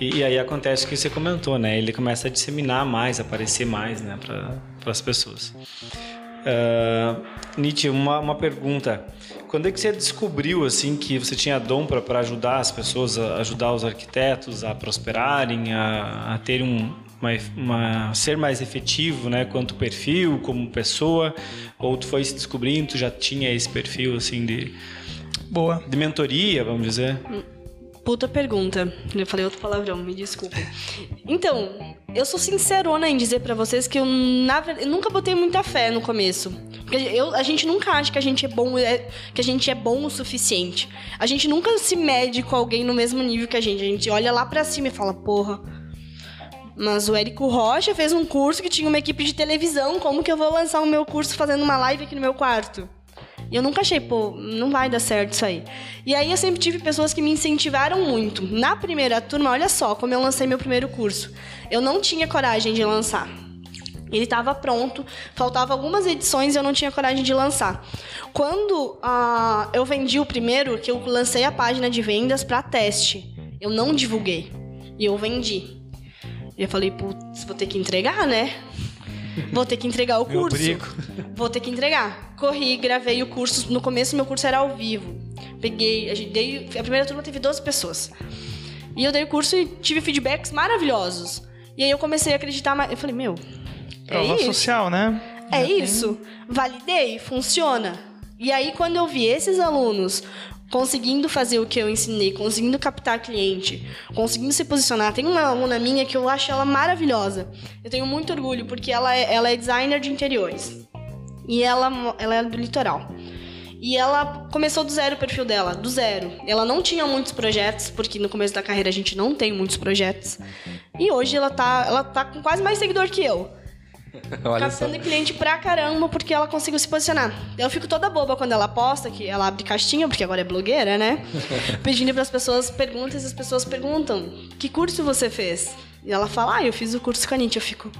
e, e aí acontece o que você comentou, né? Ele começa a disseminar mais, aparecer mais, né, para as pessoas. Uh, Nietzsche, uma, uma pergunta. Quando é que você descobriu assim que você tinha dom para ajudar as pessoas, a ajudar os arquitetos a prosperarem, a, a ter um uma, uma- ser mais efetivo, né, quanto perfil, como pessoa, ou tu foi se descobrindo, tu já tinha esse perfil assim de, Boa. de mentoria, vamos dizer? Puta pergunta. Eu falei outro palavrão, me desculpa. Então, eu sou sincerona em dizer para vocês que eu, na eu nunca botei muita fé no começo. Porque eu, a gente nunca acha que a gente é bom, é, que a gente é bom o suficiente. A gente nunca se mede com alguém no mesmo nível que a gente. A gente olha lá pra cima e fala, porra. Mas o Érico Rocha fez um curso que tinha uma equipe de televisão. Como que eu vou lançar o meu curso fazendo uma live aqui no meu quarto? E eu nunca achei, pô, não vai dar certo isso aí. E aí eu sempre tive pessoas que me incentivaram muito. Na primeira turma, olha só como eu lancei meu primeiro curso. Eu não tinha coragem de lançar. Ele estava pronto, faltava algumas edições e eu não tinha coragem de lançar. Quando uh, eu vendi o primeiro, que eu lancei a página de vendas para teste, eu não divulguei. E eu vendi. E eu falei, putz, vou ter que entregar, né? Vou ter que entregar o curso. Vou ter que entregar. Corri, gravei o curso. No começo, meu curso era ao vivo. Peguei, a, gente dei, a primeira turma teve 12 pessoas. E eu dei o curso e tive feedbacks maravilhosos. E aí eu comecei a acreditar mais. Eu falei, meu. É Prova isso? social, né? É isso. Validei, funciona. E aí, quando eu vi esses alunos conseguindo fazer o que eu ensinei, conseguindo captar cliente, conseguindo se posicionar. Tem uma aluna minha que eu acho ela maravilhosa. Eu tenho muito orgulho porque ela é, ela é designer de interiores. E ela, ela é do litoral. E ela começou do zero o perfil dela, do zero. Ela não tinha muitos projetos, porque no começo da carreira a gente não tem muitos projetos. E hoje ela tá, ela tá com quase mais seguidor que eu. [LAUGHS] Olha captando só. cliente pra caramba porque ela conseguiu se posicionar. Eu fico toda boba quando ela posta, que ela abre caixinha, porque agora é blogueira, né? [LAUGHS] Pedindo para as pessoas perguntas e as pessoas perguntam: que curso você fez? E ela fala: ah, eu fiz o curso com a NIT. Eu fico.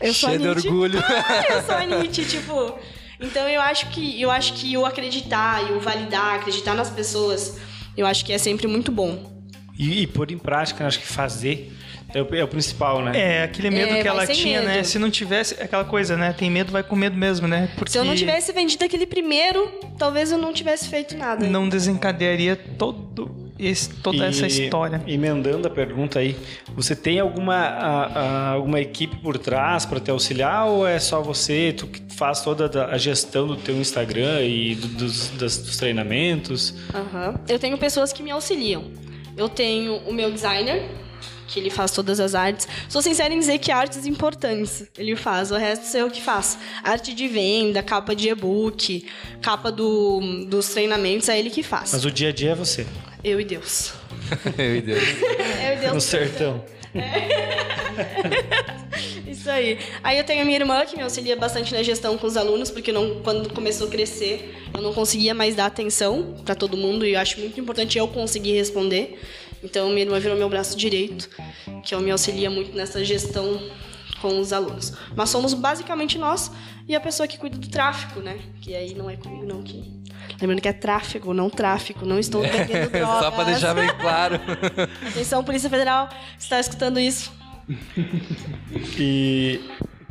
Eu sou Cheio a NIT. de orgulho. [LAUGHS] Ah, eu sou a NIT, tipo. Então eu acho que eu acho que o acreditar e o validar, acreditar nas pessoas, eu acho que é sempre muito bom. E, e pôr em prática, acho que fazer é o, é o, principal, né? É, aquele medo é, que ela tinha, né? medo. né? Se não tivesse aquela coisa, né? Tem medo, vai com medo mesmo, né? Porque Se eu não tivesse vendido aquele primeiro, talvez eu não tivesse feito nada. Não desencadearia todo esse, toda e, essa história. Emendando a pergunta aí, você tem alguma, a, a, alguma equipe por trás para te auxiliar ou é só você, tu que faz toda a gestão do teu Instagram e do, dos, das, dos treinamentos? Uhum. Eu tenho pessoas que me auxiliam. Eu tenho o meu designer, que ele faz todas as artes. Sou sincera em dizer que artes importantes ele faz, o resto sou eu que faço. Arte de venda, capa de e-book, capa do, dos treinamentos, é ele que faz. Mas o dia a dia é você. Eu e Deus. [LAUGHS] eu e Deus. [LAUGHS] eu e Deus. No sertão. [LAUGHS] Isso aí. Aí eu tenho a minha irmã que me auxilia bastante na gestão com os alunos, porque não, quando começou a crescer, eu não conseguia mais dar atenção para todo mundo e eu acho muito importante eu conseguir responder. Então, minha irmã virou meu braço direito, que me auxilia muito nessa gestão com os alunos. Mas somos basicamente nós e a pessoa que cuida do tráfico, né? Que aí não é comigo, não. Que... Lembrando que é tráfego, não tráfico. Não estou [LAUGHS] vendendo drogas. Só para deixar bem claro. [LAUGHS] Atenção, Polícia Federal, está escutando isso. e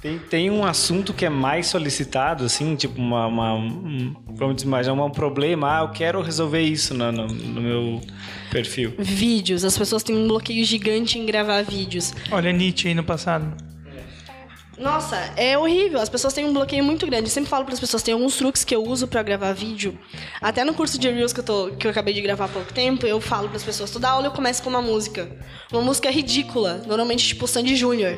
tem, tem um assunto que é mais solicitado, assim, tipo uma, uma um, vamos imaginar um problema. Ah, eu quero resolver isso no, no, no, meu perfil. Vídeos. As pessoas têm um bloqueio gigante em gravar vídeos. Olha Nietzsche aí no passado. Nossa, é horrível. As pessoas têm um bloqueio muito grande. Eu sempre falo para as pessoas, tem alguns truques que eu uso para gravar vídeo. Até no curso de Reels que eu, tô, que eu acabei de gravar há pouco tempo, eu falo para as pessoas, toda aula eu começo com uma música. Uma música ridícula, normalmente tipo Sandy Júnior.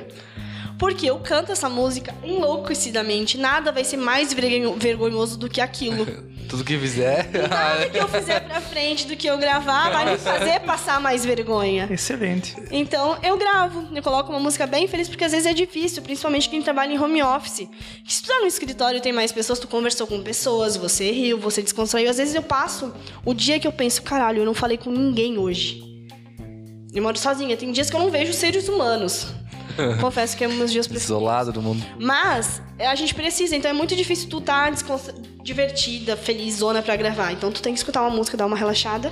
Porque eu canto essa música enlouquecidamente. Nada vai ser mais vergonhoso do que aquilo. [LAUGHS] Tudo que fizer. [LAUGHS] Nada que eu fizer pra frente do que eu gravar vai me fazer passar mais vergonha. Excelente. Então eu gravo, eu coloco uma música bem feliz, porque às vezes é difícil, principalmente quem trabalha em home office. Se tu tá no escritório tem mais pessoas, tu conversou com pessoas, você riu, você descontraiu. Às vezes eu passo o dia que eu penso, caralho, eu não falei com ninguém hoje. Eu moro sozinha, tem dias que eu não vejo seres humanos. [LAUGHS] Confesso que é uns dias preciso. Isolado do mundo. Mas é, a gente precisa, então é muito difícil tu estar tá divertida, felizona para gravar. Então tu tem que escutar uma música, dar uma relaxada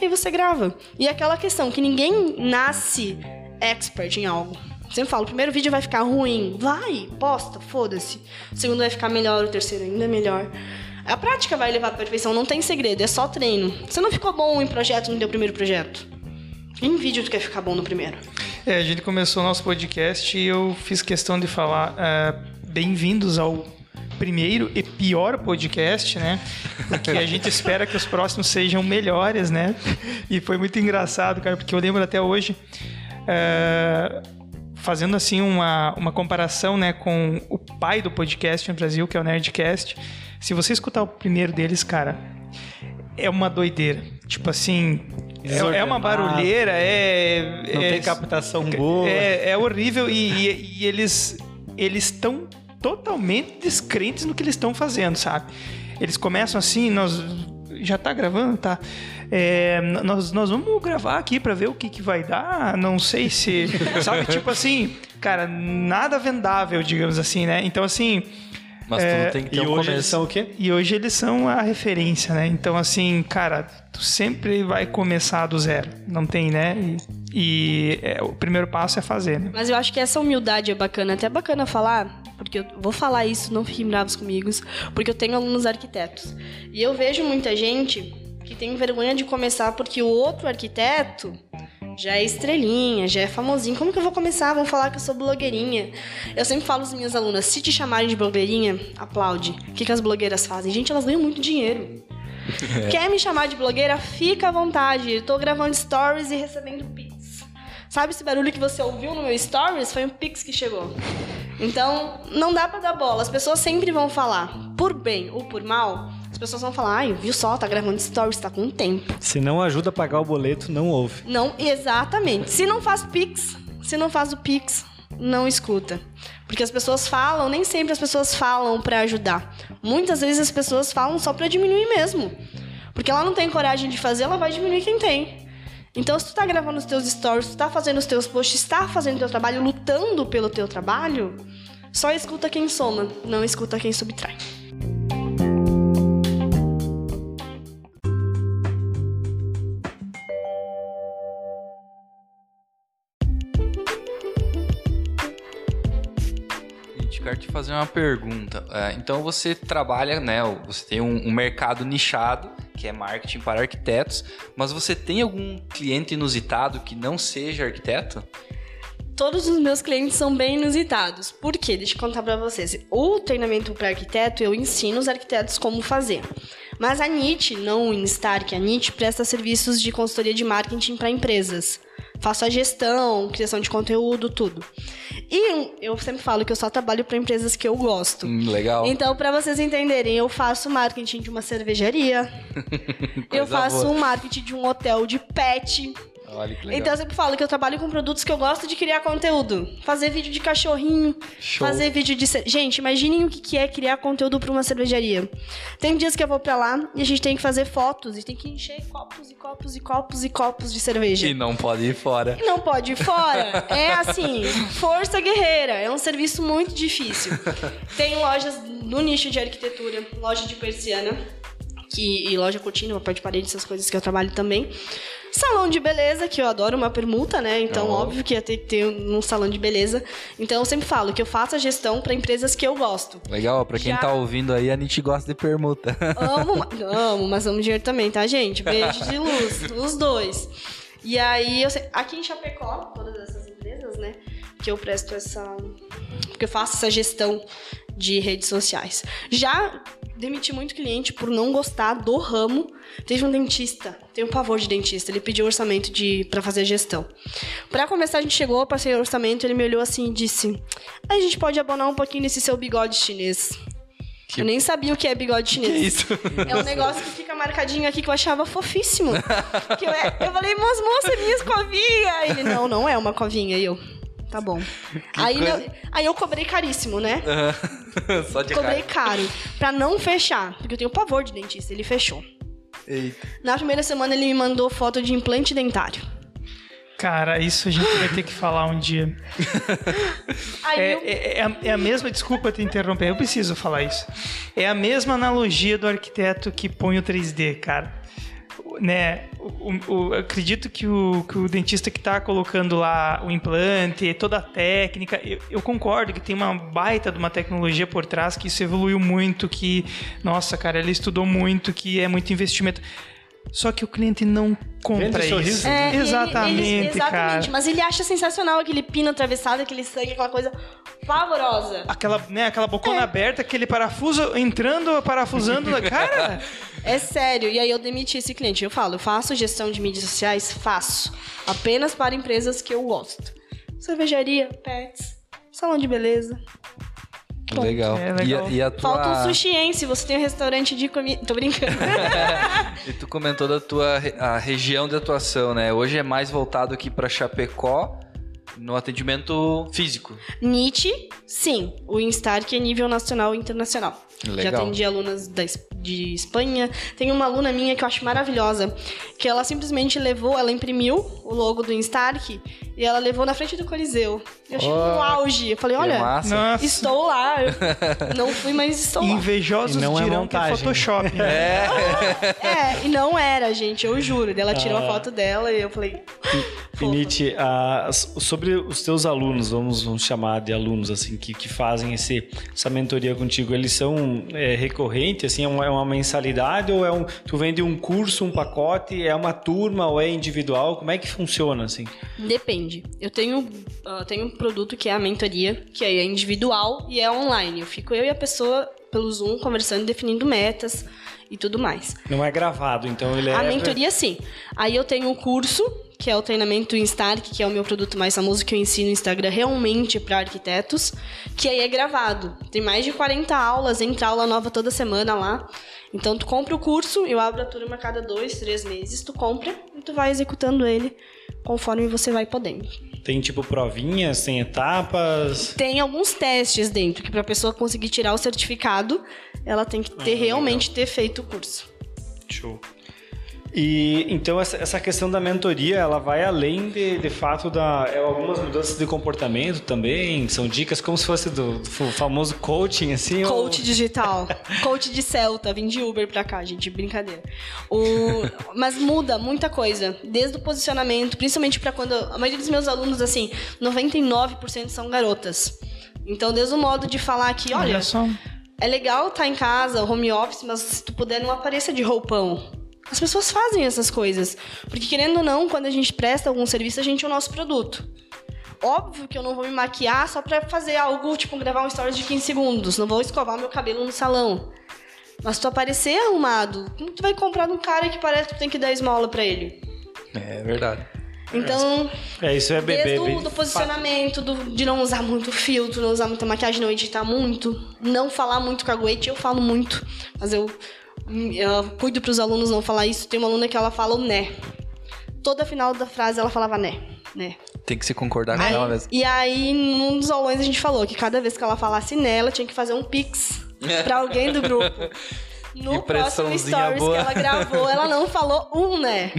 e aí você grava. E aquela questão que ninguém nasce expert em algo. Sempre falo, o primeiro vídeo vai ficar ruim. Vai, posta, foda-se. O segundo vai ficar melhor, o terceiro ainda melhor. A prática vai levar à perfeição, não tem segredo, é só treino. Você não ficou bom em projeto no teu primeiro projeto? Em vídeo tu quer ficar bom no primeiro? É, a gente começou o nosso podcast e eu fiz questão de falar é, bem-vindos ao primeiro e pior podcast, né? Porque a gente espera que os próximos sejam melhores, né? E foi muito engraçado, cara, porque eu lembro até hoje. é, fazendo assim uma, uma comparação né, com o pai do podcast no Brasil, que é o Nerdcast. Se você escutar o primeiro deles, cara, é uma doideira. Tipo assim, é, é uma barulheira, é. Não é, tem captação boa. É, é horrível e, e- e eles eles estão totalmente descrentes no que eles estão fazendo, sabe? Eles começam assim, nós já tá gravando, tá? É, nós, nós vamos gravar aqui pra ver o que, que vai dar. Não sei se. Sabe, tipo assim, cara, nada vendável, digamos assim, né? Então, assim. Mas tudo tem que ter E um hoje começo. eles são o quê? E hoje eles são a referência, né? Então, assim, cara, tu sempre vai começar do zero. Não tem, né? E, e, é, o primeiro passo é fazer, né? Mas eu acho que essa humildade é bacana. Até é bacana falar, porque eu vou falar isso, não fiquem bravos comigo, porque eu tenho alunos arquitetos. E eu vejo muita gente que tem vergonha de começar porque o outro arquiteto já é estrelinha, já é famosinho. Como que eu vou começar? Vão falar que eu sou blogueirinha. Eu sempre falo às minhas alunas, se te chamarem de blogueirinha, aplaude. O que, que as blogueiras fazem? Gente, elas ganham muito dinheiro. [LAUGHS] Quer me chamar de blogueira? Fica à vontade. Eu tô gravando stories e recebendo pix. Sabe esse barulho que você ouviu no meu stories? Foi um pix que chegou. Então, não dá pra dar bola. As pessoas sempre vão falar, por bem ou por mal, as pessoas vão falar, ai, viu só, tá gravando stories, tá com tempo. Se não ajuda a pagar o boleto, não ouve. Não, exatamente. Se não faz pix, se não faz o pix, não escuta. Porque as pessoas falam, nem sempre as pessoas falam pra ajudar. Muitas vezes as pessoas falam só pra diminuir mesmo. Porque ela não tem coragem de fazer, ela vai diminuir quem tem. Então, se tu tá gravando os teus stories, tu tá fazendo os teus posts, tá fazendo o teu trabalho, lutando pelo teu trabalho, só escuta quem soma, não escuta quem subtrai. Quero te fazer uma pergunta. É, então você trabalha, né? Você tem um, um mercado nichado, que é marketing para arquitetos, mas você tem algum cliente inusitado que não seja arquiteto? Todos os meus clientes são bem inusitados. Por quê? Deixa eu contar pra vocês. O treinamento para arquiteto, eu ensino os arquitetos como fazer. Mas a NIT, não o Instark, a NIT presta serviços de consultoria de marketing para empresas. Faço a gestão, criação de conteúdo, tudo. E eu sempre falo que eu só trabalho para empresas que eu gosto. Hum, legal. Então, para vocês entenderem, eu faço marketing de uma cervejaria, [LAUGHS] eu faço boa. um marketing de um hotel de pet, Olha que legal. então eu sempre falo que eu trabalho com produtos que eu gosto de criar conteúdo. Fazer vídeo de cachorrinho, Show. fazer vídeo de... Gente, imaginem o que é criar conteúdo para uma cervejaria. Tem dias que eu vou pra lá e a gente tem que fazer fotos e tem que encher copos e copos e copos e copos de cerveja. E não pode ir fora. E não pode ir fora. É assim, força guerreira. É um serviço muito difícil. Tem lojas no nicho de arquitetura, loja de persiana, que, e loja contínua, papel de parede, essas coisas que eu trabalho também. Salão de beleza, que eu adoro uma permuta, né? Então, Oh. óbvio que ia ter que ter um salão de beleza. Então, eu sempre falo que eu faço a gestão para empresas que eu gosto. Legal, pra quem Já- tá ouvindo aí, a Nit gosta de permuta. Amo, [LAUGHS] amo, mas amo dinheiro também, tá, gente? Beijo de luz, os dois. E aí, eu sei- aqui em Chapecó, todas essas empresas, né? Que eu presto essa. Porque eu faço essa gestão de redes sociais. Já demiti muito cliente por não gostar do ramo. Teve um dentista, tenho pavor de dentista, ele pediu orçamento de para fazer a gestão. Pra começar, a gente chegou, passei o orçamento, ele me olhou assim e disse: a gente pode abonar um pouquinho nesse seu bigode chinês. Eu nem sabia o que é bigode chinês. isso? É um negócio que fica marcadinho aqui que eu achava fofíssimo. [LAUGHS] Que eu, eu falei, mas moça, é minha escovinha. Ele, não, não é uma covinha. E eu, tá bom. [LAUGHS] Aí, coisa- eu, aí eu cobrei caríssimo, né? [LAUGHS] Só de Cobrei caro. Pra não fechar. Porque eu tenho pavor de dentista. Ele fechou. Eita. Na primeira semana ele me mandou foto de implante dentário. Cara, isso a gente vai ter que falar um dia. [LAUGHS] Aí É, eu, é- é a, é a mesma, desculpa te interromper, eu preciso falar isso. É a mesma analogia do arquiteto que põe o 3D, cara. Né, o, o- acredito que o, que o dentista que está colocando lá o implante, toda a técnica, eu, eu concordo que tem uma baita de uma tecnologia por trás, que isso evoluiu muito, que, nossa, cara, ele estudou muito, que é muito investimento. Só que o cliente não compra Vende isso. sorriso. É, ele- exatamente, ele- exatamente, cara. mas ele acha sensacional aquele pino atravessado, aquele sangue, aquela coisa pavorosa. Aquela, né, aquela É. bocona aberta, aquele parafuso entrando, parafusando. cara, É sério. E aí eu demiti esse cliente. Eu falo, eu faço gestão de mídias sociais? Faço. Apenas para empresas que eu gosto. Cervejaria, pets, salão de beleza. Ponto. Legal. É, legal. E, e a tua... Falta um sushiien, se você tem um restaurante de comida. Tô brincando. [LAUGHS] E tu comentou da tua a região de atuação, né? Hoje é mais voltado aqui para Chapecó no atendimento físico. Nietzsche, sim. O Instark é nível nacional e internacional. Já Legal. atendi alunas da, de Espanha. Tem uma aluna minha que eu acho maravilhosa, que ela simplesmente levou, ela imprimiu o logo do Instark e ela levou na frente do Coliseu. Eu achei Oh, no auge. Eu falei, olha, massa. estou lá. Eu [LAUGHS] não fui, mas estou lá. Invejosos não é dirão que é. Photoshop. né? [LAUGHS] É, e não era, gente, eu juro. Ela tirou a foto dela e eu falei. E ah, sobre os teus alunos, vamos, vamos chamar de alunos assim, que, que fazem esse, essa mentoria contigo, eles são é, recorrentes, assim, é uma, é uma mensalidade ou é um, tu vende um curso, um pacote, é uma turma ou é individual? Como é que funciona assim? Depende. Eu tenho, ah, tenho um produto que é a mentoria, que é individual e é online. Eu fico eu e a pessoa pelo Zoom conversando, definindo metas e tudo mais. Não é gravado, então ele é A mentoria, sim. Aí eu tenho um curso, que é o treinamento Instark, que é o meu produto mais famoso que eu ensino no Instagram realmente para arquitetos, que aí é gravado. Tem mais de 40 aulas, entra aula nova toda semana lá. Então tu compra o curso, eu abro a turma a cada dois, três meses, tu compra e tu vai executando ele conforme você vai podendo. Tem tipo provinhas, tem etapas. Tem alguns testes dentro, que para a pessoa conseguir tirar o certificado, ela tem que ter realmente ter feito o curso. Show. E então essa, essa questão da mentoria, ela vai além de, de fato da é, algumas mudanças de comportamento também, são dicas como se fosse do, do famoso coaching assim. ou- Coach digital. Coach de Celta. Vim de Uber pra cá, gente. Brincadeira. O... Mas muda muita coisa. Desde o posicionamento, principalmente pra quando. A maioria dos meus alunos, assim, 99% são garotas. Então, desde o modo de falar que, olha, Olha só. é legal estar em casa, home office, mas se tu puder, não apareça de roupão. As pessoas fazem essas coisas. Porque, querendo ou não, quando a gente presta algum serviço, a gente é o nosso produto. Óbvio que eu não vou me maquiar só pra fazer algo, tipo, gravar um stories de 15 segundos. Não vou escovar meu cabelo no salão. Mas se tu aparecer arrumado, como tu vai comprar de um cara que parece que tu tem que dar esmola pra ele? É verdade. Então, É, isso é bebê. desde o do posicionamento, do- de não usar muito filtro, não usar muita maquiagem, não editar muito, não falar muito caguete, eu falo muito, mas eu, eu cuido pros alunos não falar isso. Tem uma aluna que ela fala o né. Toda final da frase ela falava né, né. Tem que se concordar com Aí- ela mesmo. e aí, num dos aulões, a gente falou que cada vez que ela falasse né, ela tinha que fazer um pix [LAUGHS] pra alguém do grupo. No próximo stories boa. que ela gravou, ela não [LAUGHS] falou um né.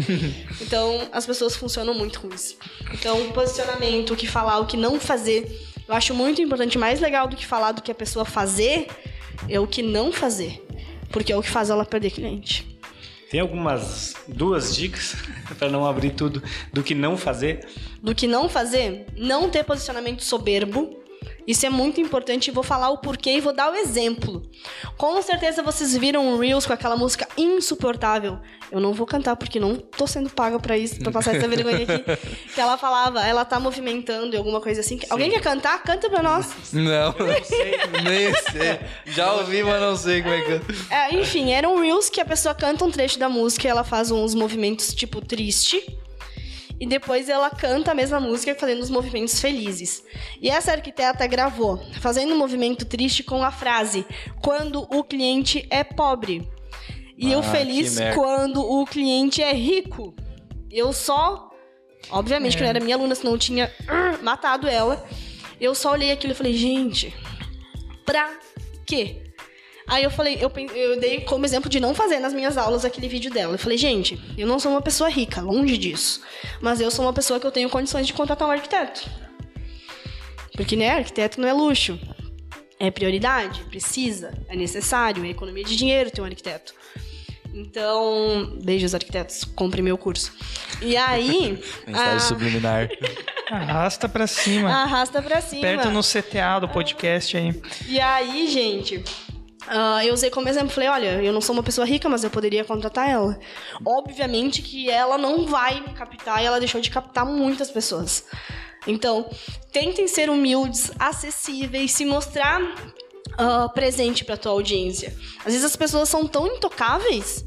Então, as pessoas funcionam muito com isso. Então, posicionamento, o que falar, o que não fazer. Eu acho muito importante, mais legal do que falar do que a pessoa fazer, é o que não fazer. Porque é o que faz ela perder cliente. Tem algumas duas dicas [LAUGHS] para não abrir tudo do que não fazer. do que não fazer, não ter posicionamento soberbo. Isso é muito importante e vou falar o porquê e vou dar o exemplo. Com certeza vocês viram um Reels com aquela música insuportável. Eu não vou cantar porque não tô sendo paga pra isso, pra passar essa vergonha aqui. [LAUGHS] Que ela falava, ela tá movimentando e alguma coisa assim. Alguém quer cantar? Canta pra nós. Não, nem sei. Já ouvi, mas não sei como é que. É, enfim, era um Reels que a pessoa canta um trecho da música e ela faz uns movimentos tipo triste. E depois ela canta a mesma música fazendo os movimentos felizes. E essa arquiteta gravou, fazendo um movimento triste com a frase: Quando o cliente é pobre. E o Ah, feliz que merda. quando o cliente é rico. Eu só. Obviamente que não era minha aluna, senão eu tinha uh, matado ela. Eu só olhei aquilo e falei, gente, pra quê? Aí eu falei, eu, eu dei como exemplo de não fazer nas minhas aulas aquele vídeo dela. Eu falei, gente, eu não sou uma pessoa rica, longe disso. Mas eu sou uma pessoa que eu tenho condições de contratar um arquiteto. Porque, né, arquiteto não é luxo. É prioridade, precisa, é necessário, é economia de dinheiro ter um arquiteto. Então, beijos arquitetos, compre meu curso. E aí, Mensagem [LAUGHS] a- subliminar. [LAUGHS] Arrasta pra cima. arrasta pra cima. Perto no CTA do podcast aí. E aí, gente, Uh, eu usei como exemplo, falei, olha, eu não sou uma pessoa rica, mas eu poderia contratar ela. Obviamente que ela não vai me captar e ela deixou de captar muitas pessoas. Então, tentem ser humildes, acessíveis, se mostrar uh, presente para tua audiência. Às vezes as pessoas são tão intocáveis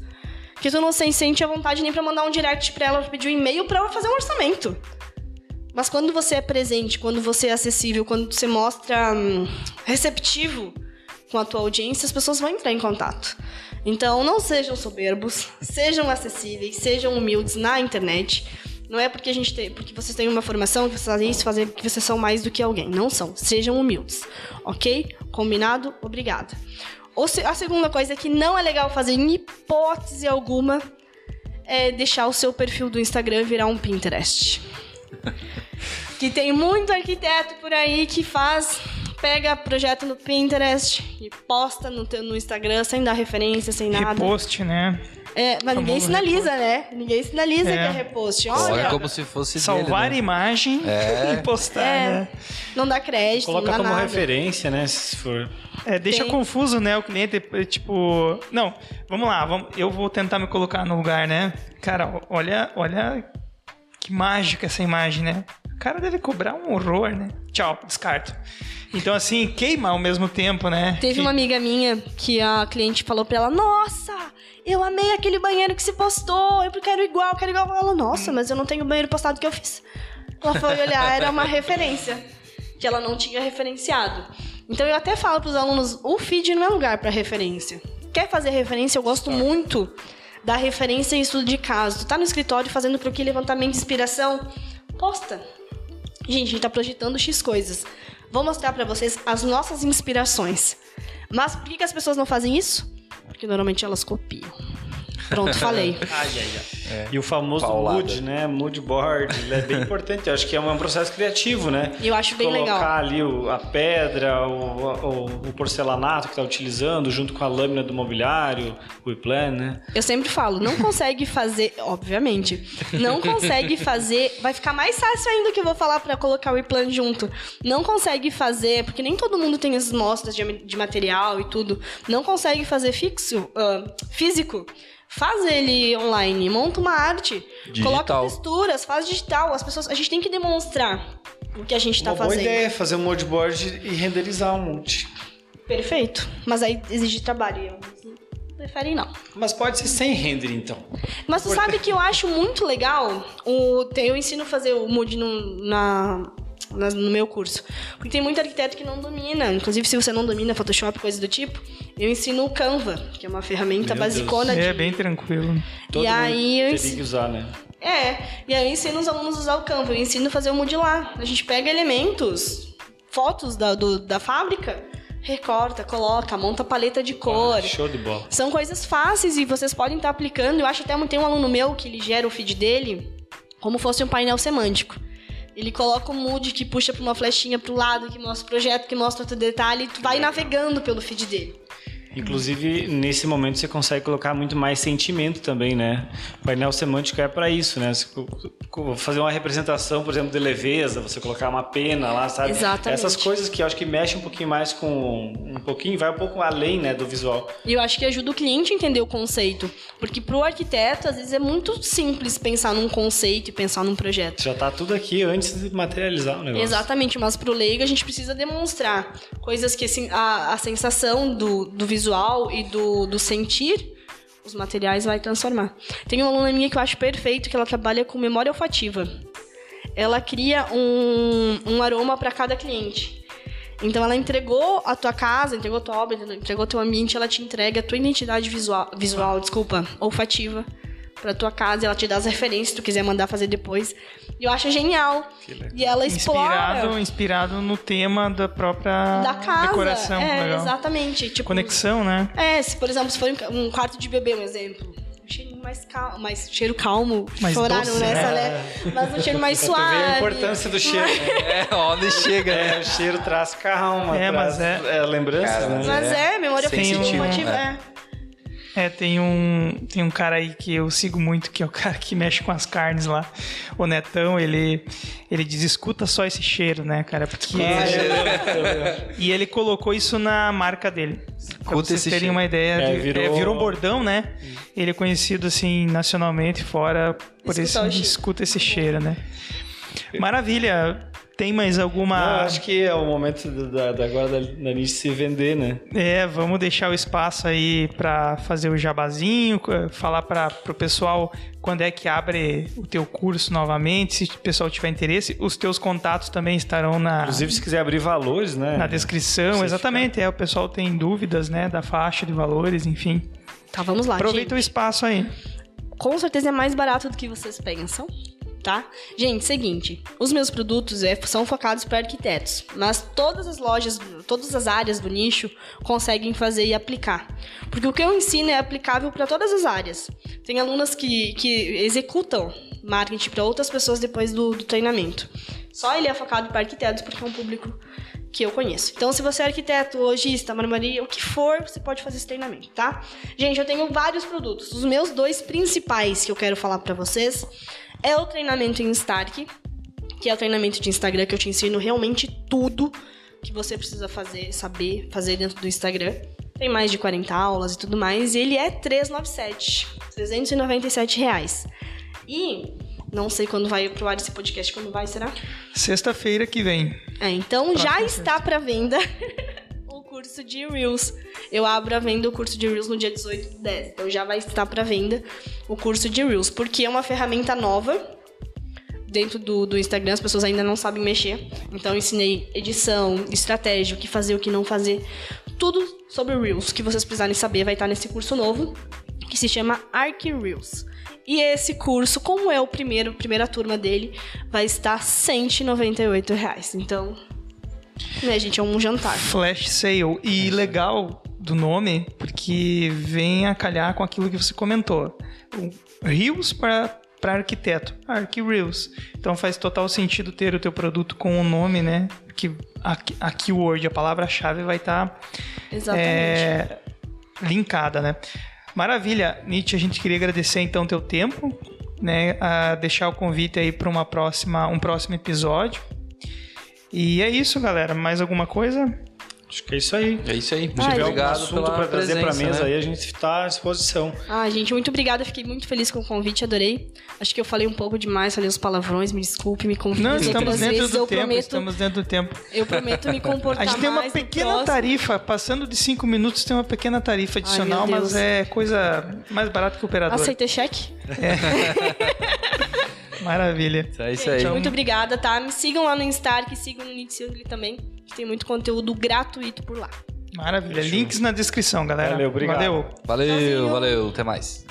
que tu não se sente a vontade nem para mandar um direct para ela, pedir um e-mail para ela fazer um orçamento. Mas quando você é presente, quando você é acessível, quando você mostra hum, receptivo com a tua audiência, as pessoas vão entrar em contato. Então, não sejam soberbos, sejam acessíveis, sejam humildes na internet. Não é porque a gente tem, porque vocês têm uma formação que vocês fazem isso, fazer que vocês são mais do que alguém. Não são. Sejam humildes, ok? Combinado? Obrigada. A segunda coisa que não é legal fazer em hipótese alguma é deixar o seu perfil do Instagram virar um Pinterest. [LAUGHS] que tem muito arquiteto por aí que faz pega projeto no Pinterest e posta no, teu, no Instagram sem dar referência, sem nada. Repost, né? É, mas ninguém sinaliza, repost. né? Ninguém sinaliza é. que é repost. Olha, é como se fosse salvar dele, né? imagem é. [LAUGHS] e postar, é. né? Não dá crédito, Coloca não como nada. referência, né? Se for. É, deixa Tem. confuso, né? O cliente, tipo, não, vamos lá, vamos, eu vou tentar me colocar no lugar, né? Cara, olha, olha que mágica essa imagem, né? O cara deve cobrar um horror, né? Tchau, descarto. Então, assim, queima ao mesmo tempo, né? Teve que... uma amiga minha que a cliente falou pra ela: Nossa, eu amei aquele banheiro que se postou, eu quero igual, quero igual. Ela, nossa, mas eu não tenho o banheiro postado que eu fiz. Ela foi olhar, era uma referência que ela não tinha referenciado. Então eu até falo pros alunos: o feed não é lugar para referência. Quer fazer referência? Eu gosto muito da referência em estudo de caso. Tu tá no escritório fazendo pro que levantamento de inspiração? Posta. Gente, a gente tá projetando X coisas. Vou mostrar para vocês as nossas inspirações. Mas por que, que as pessoas não fazem isso? Porque normalmente elas copiam. Pronto, falei. [LAUGHS] ai, ai, ai. É. E o famoso Paulada. mood, né? Mood board, ele é bem importante. Eu acho que é um processo criativo, né? Eu acho bem Colocar legal. Colocar ali o, a pedra, o, o, o porcelanato que está utilizando, junto com a lâmina do mobiliário, o e-plan, né? Eu sempre falo, não consegue fazer, obviamente, não consegue fazer, vai ficar mais fácil ainda que eu vou falar para colocar o e-plan junto. Não consegue fazer, porque nem todo mundo tem as mostras de, de material e tudo. Não consegue fazer fixo, uh, físico Faz ele online, monta uma arte, digital. coloca texturas, faz digital. As pessoas, a gente tem que demonstrar o que a gente está fazendo. Uma boa ideia, fazer um moodboard e renderizar um monte. Perfeito. Mas aí exige trabalho. Eu não preferem não. Mas pode ser sem render, então. Mas tu sabe que eu acho muito legal. O, eu ensino a fazer o mood no, na, no meu curso. Porque tem muito arquiteto que não domina. Inclusive, se você não domina Photoshop, coisa do tipo, eu ensino o Canva, que é uma ferramenta meu basicona. Deus. De... É bem tranquilo. Todo e aí eu ensino... que usar, né? É, e aí eu ensino os alunos a usar o Canva. Eu ensino a fazer o modular. A gente pega elementos, fotos da, do, da fábrica, recorta, coloca, monta paleta de cor. Ah, show de bola. São coisas fáceis e vocês podem estar aplicando. Eu acho até tem um aluno meu que ele gera o feed dele como fosse um painel semântico. Ele coloca um mood que puxa para uma flechinha para o lado, que mostra o projeto, que mostra outro detalhe, e tu vai navegando pelo feed dele. Inclusive, nesse momento você consegue colocar muito mais sentimento também, né? O painel semântico é para isso, né? fazer uma representação, por exemplo, de leveza, você colocar uma pena lá, sabe? Exatamente. Essas coisas que eu acho que mexem um pouquinho mais com um pouquinho, vai um pouco além, né, do visual. E eu acho que ajuda o cliente a entender o conceito, porque para o arquiteto às vezes é muito simples pensar num conceito e pensar num projeto. Já tá tudo aqui antes de materializar o negócio. Exatamente, mas para o leigo a gente precisa demonstrar coisas que assim, a, a sensação do, do visual e do, do sentir os materiais vai transformar. Tem uma aluna minha que eu acho perfeito, que ela trabalha com memória olfativa. Ela cria um, um aroma para cada cliente. Então ela entregou a tua casa, entregou a tua obra, entregou teu ambiente, ela te entrega a tua identidade visual, visual desculpa, olfativa para tua casa, ela te dá as referências se tu quiser mandar fazer depois. E eu acho genial. E ela explora. Inspirado, inspirado no tema da própria da casa. decoração. É, legal. exatamente. Tipo, Conexão, né? É, se por exemplo, se for um quarto de bebê, um exemplo. Um cheiro mais calmo, mais cheiro calmo. Mais choraram doce, nessa, né? né? Mas um cheiro mais suave. ver a importância do cheiro. [LAUGHS] né? É, onde chega, É, né? o cheiro traz calma, É, traz mas é- lembranças, Cara, né? Mas é, memória afetiva um-. É. É, tem um, tem um cara aí que eu sigo muito, que é o cara que mexe com as carnes lá. O Netão, ele, ele diz, escuta só esse cheiro, né, cara? Porque... e ele colocou isso na marca dele. Pra Escuta vocês esse terem cheiro. uma ideia. É, de- virou- é, virou um bordão, né? Ele é conhecido, assim, nacionalmente, fora por Escuta esse... Escuta esse cheiro, né? Maravilha. Tem mais Não, alguma... acho que é o momento da, da, agora da, da Niche se vender, né? É, vamos deixar o espaço aí para fazer o jabazinho, falar para o pessoal quando é que abre o teu curso novamente, se o pessoal tiver interesse. Os teus contatos também estarão na, Inclusive, se quiser abrir valores, né? na descrição. Exatamente, é, o pessoal tem dúvidas, né, da faixa de valores, enfim. Tá, vamos lá, Aproveita o gente. espaço aí. Com certeza é mais barato do que vocês pensam, tá? Gente, seguinte, os meus produtos é, são focados para arquitetos, mas todas as lojas, todas as áreas do nicho conseguem fazer e aplicar. Porque o que eu ensino é aplicável para todas as áreas. Tem alunas que, que executam marketing para outras pessoas depois do, do treinamento. Só ele é focado para arquitetos porque é um público que eu conheço. Então, se você é arquiteto, lojista, marmoraria, o que for, você pode fazer esse treinamento, tá? Gente, eu tenho vários produtos. Os meus dois principais que eu quero falar pra vocês é o treinamento em Stark, que é o treinamento de Instagram que eu te ensino realmente tudo que você precisa fazer, saber fazer dentro do Instagram. Tem mais de 40 aulas e tudo mais, e ele é 397, 397 reais. E não sei quando vai pro ar esse podcast, quando vai, será? Sexta-feira que vem. É, então já está para venda [LAUGHS] o curso de Reels. Eu abro a venda o curso de Reels no dia 18 do 10. Então já vai estar para venda o curso de Reels, porque é uma ferramenta nova dentro do, do Instagram, as pessoas ainda não sabem mexer. Então eu ensinei edição, estratégia, o que fazer, o que não fazer. Tudo sobre Reels que vocês precisarem saber vai estar nesse curso novo, que se chama Arc Reels. E esse curso, como é o primeiro, primeira turma dele, vai estar 198 reais. Então, né, gente, é um jantar. Flash Sale. E legal do nome, porque vem a calhar com aquilo que você comentou. Rios para para arquiteto, Arc Reels. Então faz total sentido ter o teu produto com o nome, né? Que a, a keyword, a palavra-chave vai estar Exatamente. é, linkada, né? Maravilha, Nietzsche, a gente queria agradecer então teu tempo, né? A deixar o convite aí para uma próxima, um próximo episódio. E é isso, galera. Mais alguma coisa? Acho que é isso aí. É isso aí. Muito Ah, Se tiver algum obrigado assunto pela para trazer para presença, mesa né? aí, a gente está à disposição. Ah, gente, muito obrigada. Fiquei muito feliz com o convite, adorei. Acho que eu falei um pouco demais, falei uns palavrões, me desculpe, me convide Não, estamos dentro vezes. do eu tempo, prometo, estamos dentro do tempo. eu prometo me comportar [LAUGHS] A gente tem uma mais pequena tarifa, passando de cinco minutos tem uma pequena tarifa adicional, meu mas é coisa mais barata que o operador. Aceitei cheque? [LAUGHS] Maravilha. É isso aí. Muito obrigada, tá? Me sigam lá no Stark, sigam no Nitsilly também, que tem muito conteúdo gratuito por lá. Maravilha. Links na descrição, galera. Valeu, obrigado. Valeu. Valeu, valeu. Até mais.